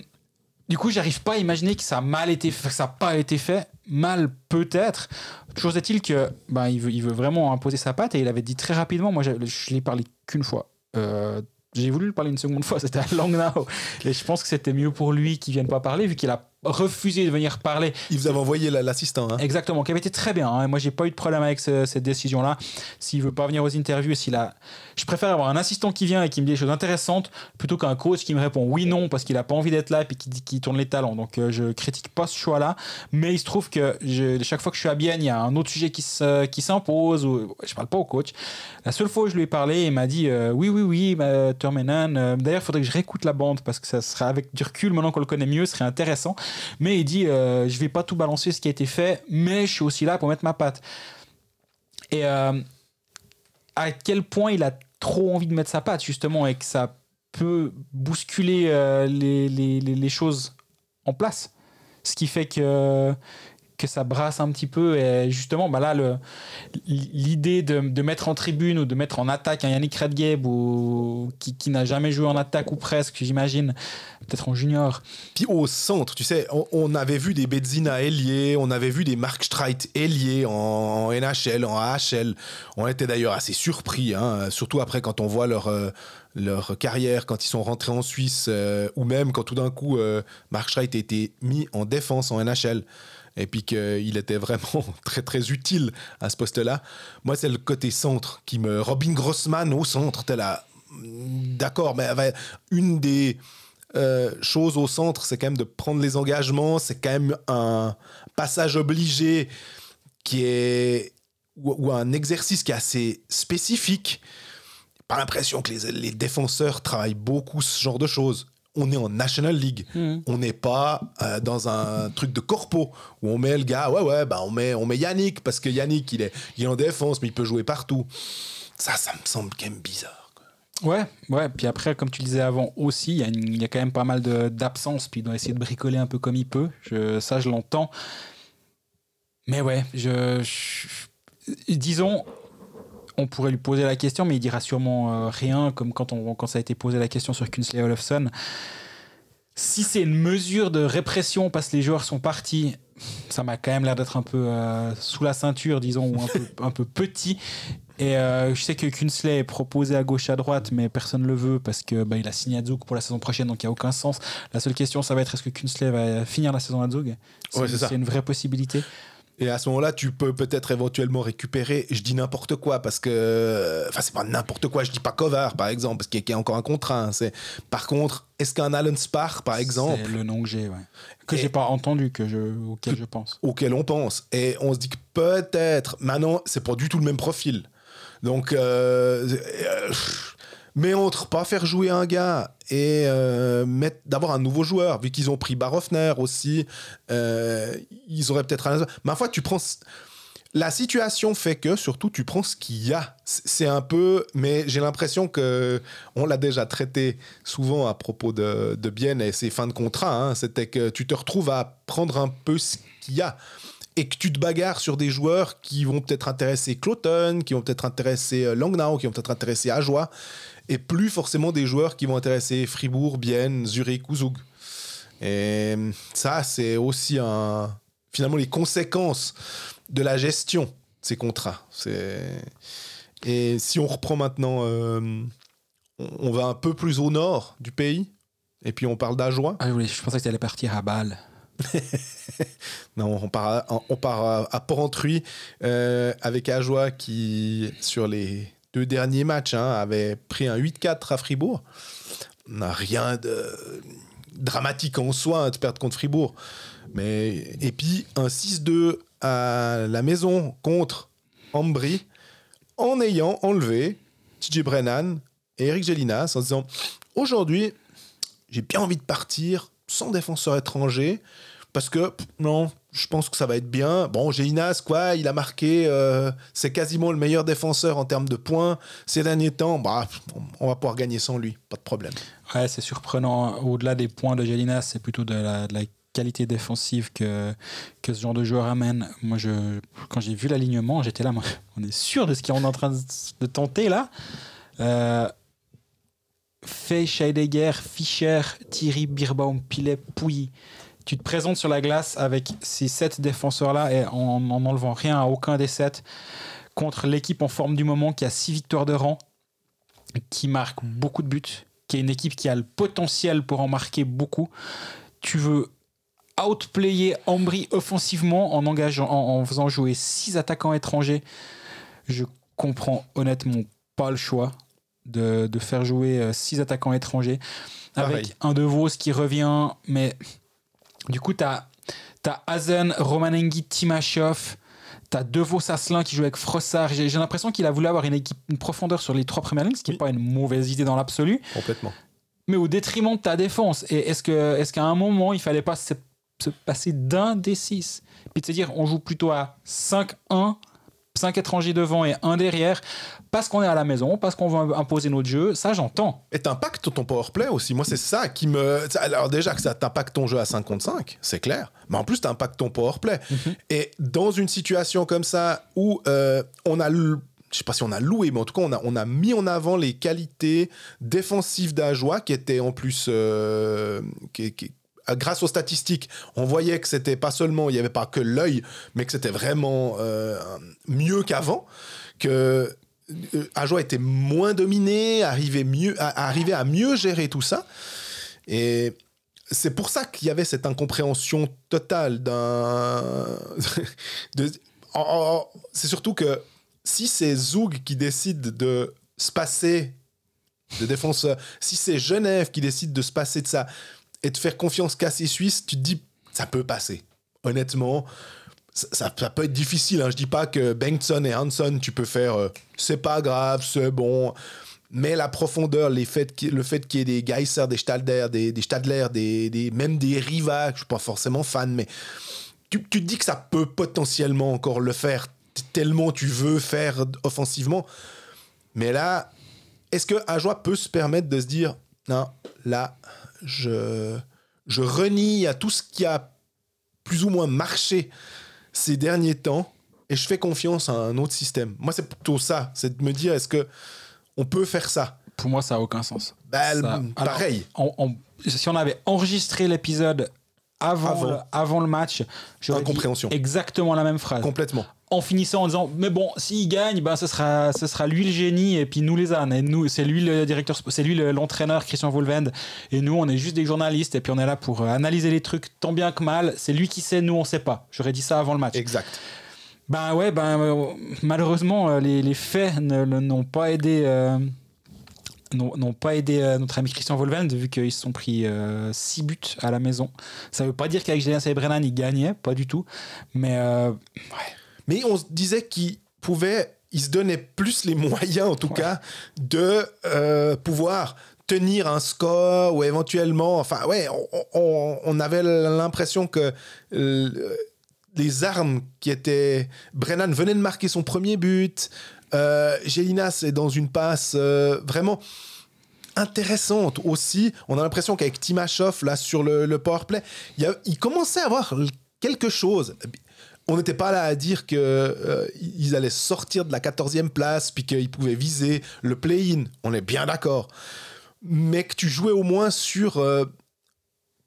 Speaker 2: du coup, j'arrive pas à imaginer que ça a mal été fait, que ça n'a pas été fait. Mal peut-être. Toujours est-il que ben, il, veut, il veut vraiment imposer sa patte et il avait dit très rapidement, moi je, je l'ai parlé qu'une fois. Euh, j'ai voulu le parler une seconde fois, *laughs* c'était à Langnau. Et je pense que c'était mieux pour lui qu'il vienne pas parler, vu qu'il a refusé de venir parler.
Speaker 1: Il vous avait envoyé l'assistant. Hein.
Speaker 2: Exactement, qui avait été très bien. Hein. Moi, j'ai pas eu de problème avec cette décision-là. S'il veut pas venir aux interviews, s'il a, je préfère avoir un assistant qui vient et qui me dit des choses intéressantes plutôt qu'un coach qui me répond oui non parce qu'il a pas envie d'être là et qui, tourne les talents. Donc, euh, je critique pas ce choix-là, mais il se trouve que chaque fois que je suis à Bienne, il y a un autre sujet qui qui s'impose. Ou je parle pas au coach. La seule fois où je lui ai parlé, il m'a dit euh, oui oui oui, bah, Termenan. Euh, d'ailleurs, il faudrait que je réécoute la bande parce que ça serait avec du recul maintenant qu'on le connaît mieux, ce serait intéressant. Mais il dit euh, je vais pas tout balancer ce qui a été fait, mais je suis aussi là pour mettre ma patte. Et euh, à quel point il a trop envie de mettre sa patte, justement, et que ça peut bousculer euh, les, les, les, choses en place. Ce qui fait que, que ça brasse un petit peu. Et justement, bah là, l'idée de, de, mettre en tribune ou de mettre en attaque un Yannick Redgeb ou, qui, qui n'a jamais joué en attaque ou presque, j'imagine, peut-être en junior.
Speaker 1: Puis au centre, tu sais, on, avait vu des Bedzina ailiers, on avait vu des Mark Streit ailiers en, NHL, en AHL. On était d'ailleurs assez surpris, hein, surtout après quand on voit leur. Euh, leur carrière quand ils sont rentrés en Suisse euh, ou même quand tout d'un coup euh, Mark Streit a été mis en défense en NHL et puis qu'il était vraiment *laughs* très très utile à ce poste-là. Moi, c'est le côté centre qui me. Robin Grossman au centre, t'es là. D'accord, mais une des euh, choses au centre, c'est quand même de prendre les engagements, c'est quand même un passage obligé qui est. ou, un exercice qui est assez spécifique. Pas l'impression que les, les défenseurs travaillent beaucoup ce genre de choses on est en National League. Hmm. On n'est pas euh, dans un truc de corpo où on met le gars, ouais, ouais, bah on met, on met Yannick parce que Yannick, il est, il est en défense, mais il peut jouer partout. Ça, ça me semble quand même bizarre.
Speaker 2: Ouais, ouais. Puis après, comme tu le disais avant aussi, il y, a quand même pas mal d'absence. Puis il doit essayer de bricoler un peu comme il peut. Je, ça, je l'entends. Mais ouais, je, disons, on pourrait lui poser la question, mais il dira sûrement euh, rien, comme quand, on, quand ça a été posé la question sur Kunsley Olofsson. Si c'est une mesure de répression parce que les joueurs sont partis, ça m'a quand même l'air d'être un peu euh, sous la ceinture, disons, ou un peu, un peu petit. Et euh, je sais que Kunsley est proposé à gauche à droite, mais personne ne le veut parce que bah, il a signé à Zug pour la saison prochaine, donc il n'y a aucun sens. La seule question, ça va être est-ce que Kunsley va finir la saison à Zug C'est une vraie possibilité.
Speaker 1: Et à ce moment-là, tu peux peut-être éventuellement récupérer, je dis n'importe quoi, parce que. Enfin, c'est pas n'importe quoi, je dis pas Kovar, par exemple, parce qu'il y a encore un contrat. Hein, c'est... Par contre, est-ce qu'un Alan Spar, par exemple.
Speaker 2: C'est le nom que j'ai, ouais. Que j'ai pas entendu, que je... auquel je pense.
Speaker 1: Auquel on pense. Et on se dit que peut-être. Maintenant, c'est pas du tout le même profil. Donc. Euh, euh, mais entre pas faire jouer un gars et euh, d'avoir un nouveau joueur, vu qu'ils ont pris Barofner aussi, euh, ils auraient peut-être un. Ma foi, tu prends. La situation fait que, surtout, tu prends ce qu'il y a. C'est un peu, mais j'ai l'impression que on l'a déjà traité souvent à propos de, de Bienne et ses fins de contrat. Hein. C'était que tu te retrouves à prendre un peu ce qu'il y a et que tu te bagarres sur des joueurs qui vont peut-être intéresser Cloton, qui vont peut-être intéresser euh, Langnau, qui vont peut-être intéresser Ajoie et plus forcément des joueurs qui vont intéresser Fribourg, Bienne, Zurich ou Zug. Et ça, c'est aussi un, finalement les conséquences de la gestion de ces contrats. Et si on reprend maintenant, euh, on va un peu plus au nord du pays, et puis on parle d'Ajoie.
Speaker 2: Ah oui, je pensais que tu allais partir à Bâle. *laughs*
Speaker 1: non, on part à, on part à, Porrentruy euh, avec Ajoie qui, sur les deux derniers matchs, hein, avait pris un 8-4 à Fribourg. Rien de dramatique en soi hein, de perdre contre Fribourg. Mais, et puis un 6-2 à la maison contre Ambry en ayant enlevé TJ Brennan et Eric Gelinas en disant aujourd'hui j'ai bien envie de partir sans défenseur étranger parce que non je pense que ça va être bien. Bon, Gélinas, quoi, il a marqué, euh, c'est quasiment le meilleur défenseur en termes de points ces derniers temps. Bah, on va pouvoir gagner sans lui, pas de problème.
Speaker 2: Ouais, c'est surprenant. Au-delà des points de Gélinas, c'est plutôt de la, qualité défensive que, que ce genre de joueur amène. Moi, je, quand j'ai vu l'alignement, j'étais là, *laughs* on est sûr de ce qu'on est en train de tenter là. Euh, Fay, Scheidegger, Fischer, Thierry, Birbaum, Pilet, Pouilly tu te présentes sur la glace avec ces sept défenseurs-là et en n'enlevant rien à aucun des sept contre l'équipe en forme du moment qui a six victoires de rang, qui marque beaucoup de buts, qui est une équipe qui a le potentiel pour en marquer beaucoup. Tu veux outplayer Ambry offensivement en, engageant, en, en faisant jouer six attaquants étrangers. Je comprends honnêtement pas le choix de, de faire jouer euh, six attaquants étrangers
Speaker 1: Pareil.
Speaker 2: avec un De Vos qui revient, mais du coup, tu as, Hazen, Romanengi, Timashov, tu as De Vos Asselin qui joue avec Frossard. J'ai l'impression qu'il a voulu avoir une, équipe, une profondeur sur les trois premières lignes, ce qui n'est
Speaker 1: Oui.
Speaker 2: pas une mauvaise idée dans l'absolu,
Speaker 1: Complètement.
Speaker 2: mais au détriment de ta défense. Et est-ce que- est-ce qu'à un moment, il fallait pas se, se passer d'un des six? Puis de se dire, on joue plutôt à 5-1, 5 étrangers devant et un derrière, parce qu'on est à la maison, parce qu'on veut imposer notre jeu, ça j'entends.
Speaker 1: Et t'impactes ton powerplay aussi. Moi, c'est ça qui me. Alors, déjà que ça t'impacte ton jeu à 5 contre 5, c'est clair. Mais en plus, t'impactes ton powerplay. Et dans une situation comme ça où euh, on a. l- Je sais pas si on a loué, mais en tout cas, on a, on a mis en avant les qualités défensives d'Ajoie qui étaient en plus. euh, qui- qui- euh, grâce aux statistiques, on voyait que c'était pas seulement, il n'y avait pas que l'œil, mais que c'était vraiment euh, mieux qu'avant. Que euh, Ajoie était moins dominé, arrivait, mieux, à, arrivait à mieux gérer tout ça. Et c'est pour ça qu'il y avait cette incompréhension totale d'un. *laughs* c'est surtout que si c'est Zoug qui décide de se passer de défenseur, si c'est Genève qui décide de se passer de ça et de faire confiance qu'à ces Suisses, tu te dis ça peut passer. Honnêtement, ça, peut être difficile. Hein. Je dis pas que Bengtson et Hanson, tu peux faire euh, c'est pas grave, c'est bon. Mais la profondeur, le fait qu'il y ait des Geiser, des Stadler, des, Stadler, des, même des Riva, je suis pas forcément fan, mais tu, tu te dis que ça peut potentiellement encore le faire tellement tu veux faire offensivement. Mais là, est-ce que Ajoie peut se permettre de se dire non, là, je, je renie à tout ce qui a plus ou moins marché ces derniers temps et je fais confiance à un autre système. Moi, c'est plutôt ça, c'est de me dire est-ce que on peut faire ça?
Speaker 2: Pour moi, ça n'a aucun sens. Ça- alors,
Speaker 1: pareil.
Speaker 2: on- on- si on avait enregistré l'épisode avant,
Speaker 1: Avant.
Speaker 2: Le, avant le match, j'aurais dit exactement la même phrase.
Speaker 1: Complètement.
Speaker 2: En finissant en disant mais bon s'il gagne ben ce sera ce sera lui le génie et puis nous les ânes. Et nous c'est lui le directeur c'est lui le- l'entraîneur Christian Volvend et nous on est juste des journalistes et puis on est là pour euh, analyser les trucs tant bien que mal. C'est lui qui sait nous on sait pas. J'aurais dit ça avant le match.
Speaker 1: Exact.
Speaker 2: ben ouais ben euh, malheureusement euh, les, les faits n'ont pas aidé euh, n'ont pas aidé euh, notre ami Christian Volvend vu qu'ils se sont pris 6 buts à la maison. Ça veut pas dire qu'avec Julien Brennan il gagnait pas du tout. Mais euh,
Speaker 1: Mais on se disait qu'il pouvait, il se donnait plus les moyens, en tout cas, de euh, pouvoir tenir un score ou éventuellement, enfin, ouais, on, on- on avait l'impression que euh, les armes qui étaient. Brennan venait de marquer son premier but. Euh, Gélinas est dans une passe euh, vraiment intéressante aussi. On a l'impression qu'avec Timashov, là, sur le, le powerplay, il, y a- il commençait à avoir quelque chose. On n'était pas là à dire que euh, ils allaient sortir de la 14e place puis qu'ils pouvaient viser le play-in. On est bien d'accord. Mais que tu jouais au moins sur, euh,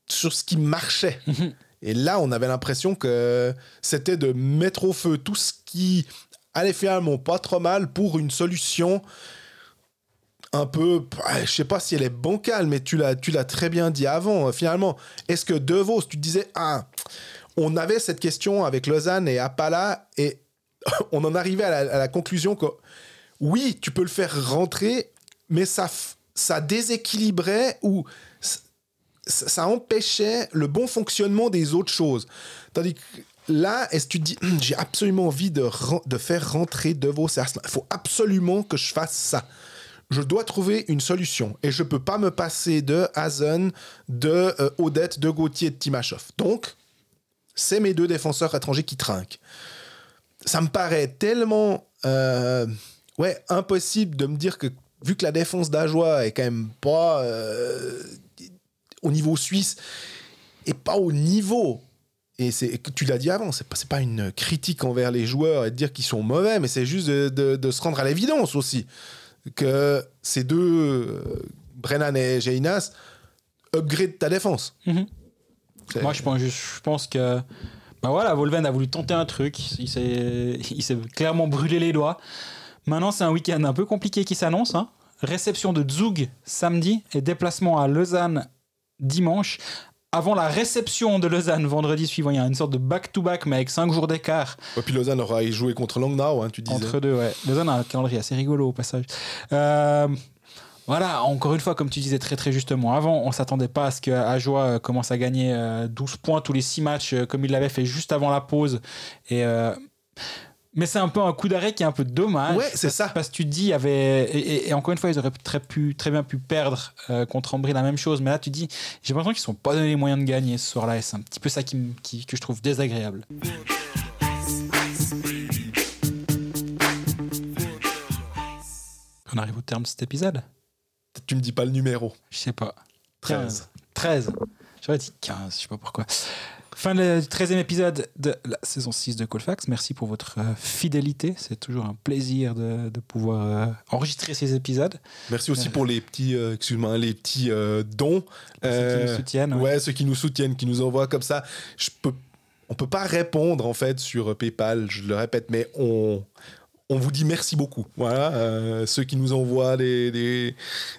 Speaker 1: sur ce qui marchait. *laughs* Et là, on avait l'impression que c'était de mettre au feu tout ce qui allait finalement pas trop mal pour une solution un peu, ouais, je sais pas si elle est bancale, mais tu l'as, tu l'as très bien dit avant. Finalement, est-ce que De Vos, tu te disais, ah, on avait cette question avec Lausanne et Appala, et *laughs* on en arrivait à la, conclusion que oui, tu peux le faire rentrer, mais ça, ça déséquilibrait ou ça empêchait le bon fonctionnement des autres choses. Tandis que là, est-ce que tu te dis, *clears throat* j'ai absolument envie de, de faire rentrer De Vos et Arslan. Il faut absolument que je fasse ça. Je dois trouver une solution. Et je peux pas me passer de Hazen, de euh, Odette, de Gauthier de Timashov. Donc, c'est mes deux défenseurs étrangers qui trinquent. Ça me paraît tellement euh, ouais, impossible de me dire que, vu que la défense d'Ajoie est quand même pas euh, au niveau suisse, et pas au niveau. Et c'est, tu l'as dit avant, c'est pas, pas une critique envers les joueurs et de dire qu'ils sont mauvais, mais c'est juste de, se rendre à l'évidence aussi que ces deux, euh, Brennan et Jainas, upgrade ta défense.
Speaker 2: Mhm.
Speaker 1: C'est-
Speaker 2: Moi, je pense, je pense que. Bah voilà, Volven a voulu tenter un truc. Il s'est, il s'est clairement brûlé les doigts. Maintenant, c'est un week-end un peu compliqué qui s'annonce. hein. Réception de Zug samedi et déplacement à Lausanne dimanche avant la réception de Lausanne vendredi suivant. Il y a une sorte de back-to-back, mais avec 5 jours d'écart.
Speaker 1: Et puis Lausanne aura joué contre Langnau, hein, tu disais.
Speaker 2: Entre deux, ouais. Lausanne a un calendrier assez rigolo au passage. Euh, voilà, encore une fois, comme tu disais très très justement avant, on s'attendait pas à ce que Ajoie euh, commence à gagner 12 euh, points tous les 6 matchs comme il l'avait fait juste avant la pause. Et mais c'est un peu un coup d'arrêt qui est un peu dommage.
Speaker 1: Ouais, c'est ça.
Speaker 2: Parce que tu dis, il y avait. Et, encore une fois, ils auraient très, pu, très bien pu perdre euh, contre Ambry la même chose. Mais là, tu dis, j'ai l'impression qu'ils ne sont pas donné les moyens de gagner ce soir-là. Et c'est un petit peu ça qui, qui, que je trouve désagréable. On arrive au terme de cet épisode.
Speaker 1: Tu me dis pas le numéro.
Speaker 2: Je sais pas.
Speaker 1: 13.
Speaker 2: 13. J'aurais dit 15, je sais pas pourquoi. Fin du 13e épisode de la saison 6 de Colfax. Merci pour votre euh, fidélité. C'est toujours un plaisir de, de pouvoir euh, enregistrer ces épisodes.
Speaker 1: Merci aussi pour les petits, euh, excuse-moi, les petits dons.
Speaker 2: Ceux qui nous soutiennent.
Speaker 1: Ouais. ceux qui nous soutiennent, qui nous envoient comme ça. Je peux, on peut pas répondre en fait sur PayPal, je le répète, mais on, on vous dit merci beaucoup. Voilà, ceux qui nous envoient des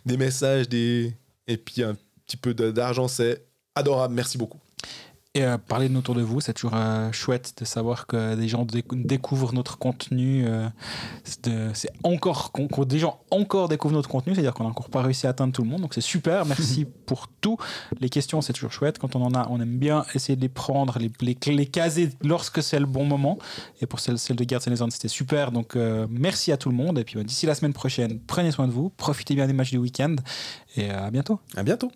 Speaker 1: messages, des, et puis un petit peu d'argent, c'est adorable. Merci beaucoup.
Speaker 2: Et euh, parler de nous autour de vous, c'est toujours euh, chouette de savoir que des gens découvrent notre contenu. Euh, c'est encore des gens encore découvrent notre contenu, c'est-à-dire qu'on n'a encore pas réussi à atteindre tout le monde. Donc c'est super. Merci *laughs* pour tout. Les questions, c'est toujours chouette. Quand on en a, on aime bien essayer de les prendre, les, les, les caser lorsque c'est le bon moment. Et pour celle, celle de Gerd c'était super. Donc merci à tout le monde. Et puis d'ici la semaine prochaine, prenez soin de vous, profitez bien des matchs du week-end et à bientôt.
Speaker 1: À bientôt.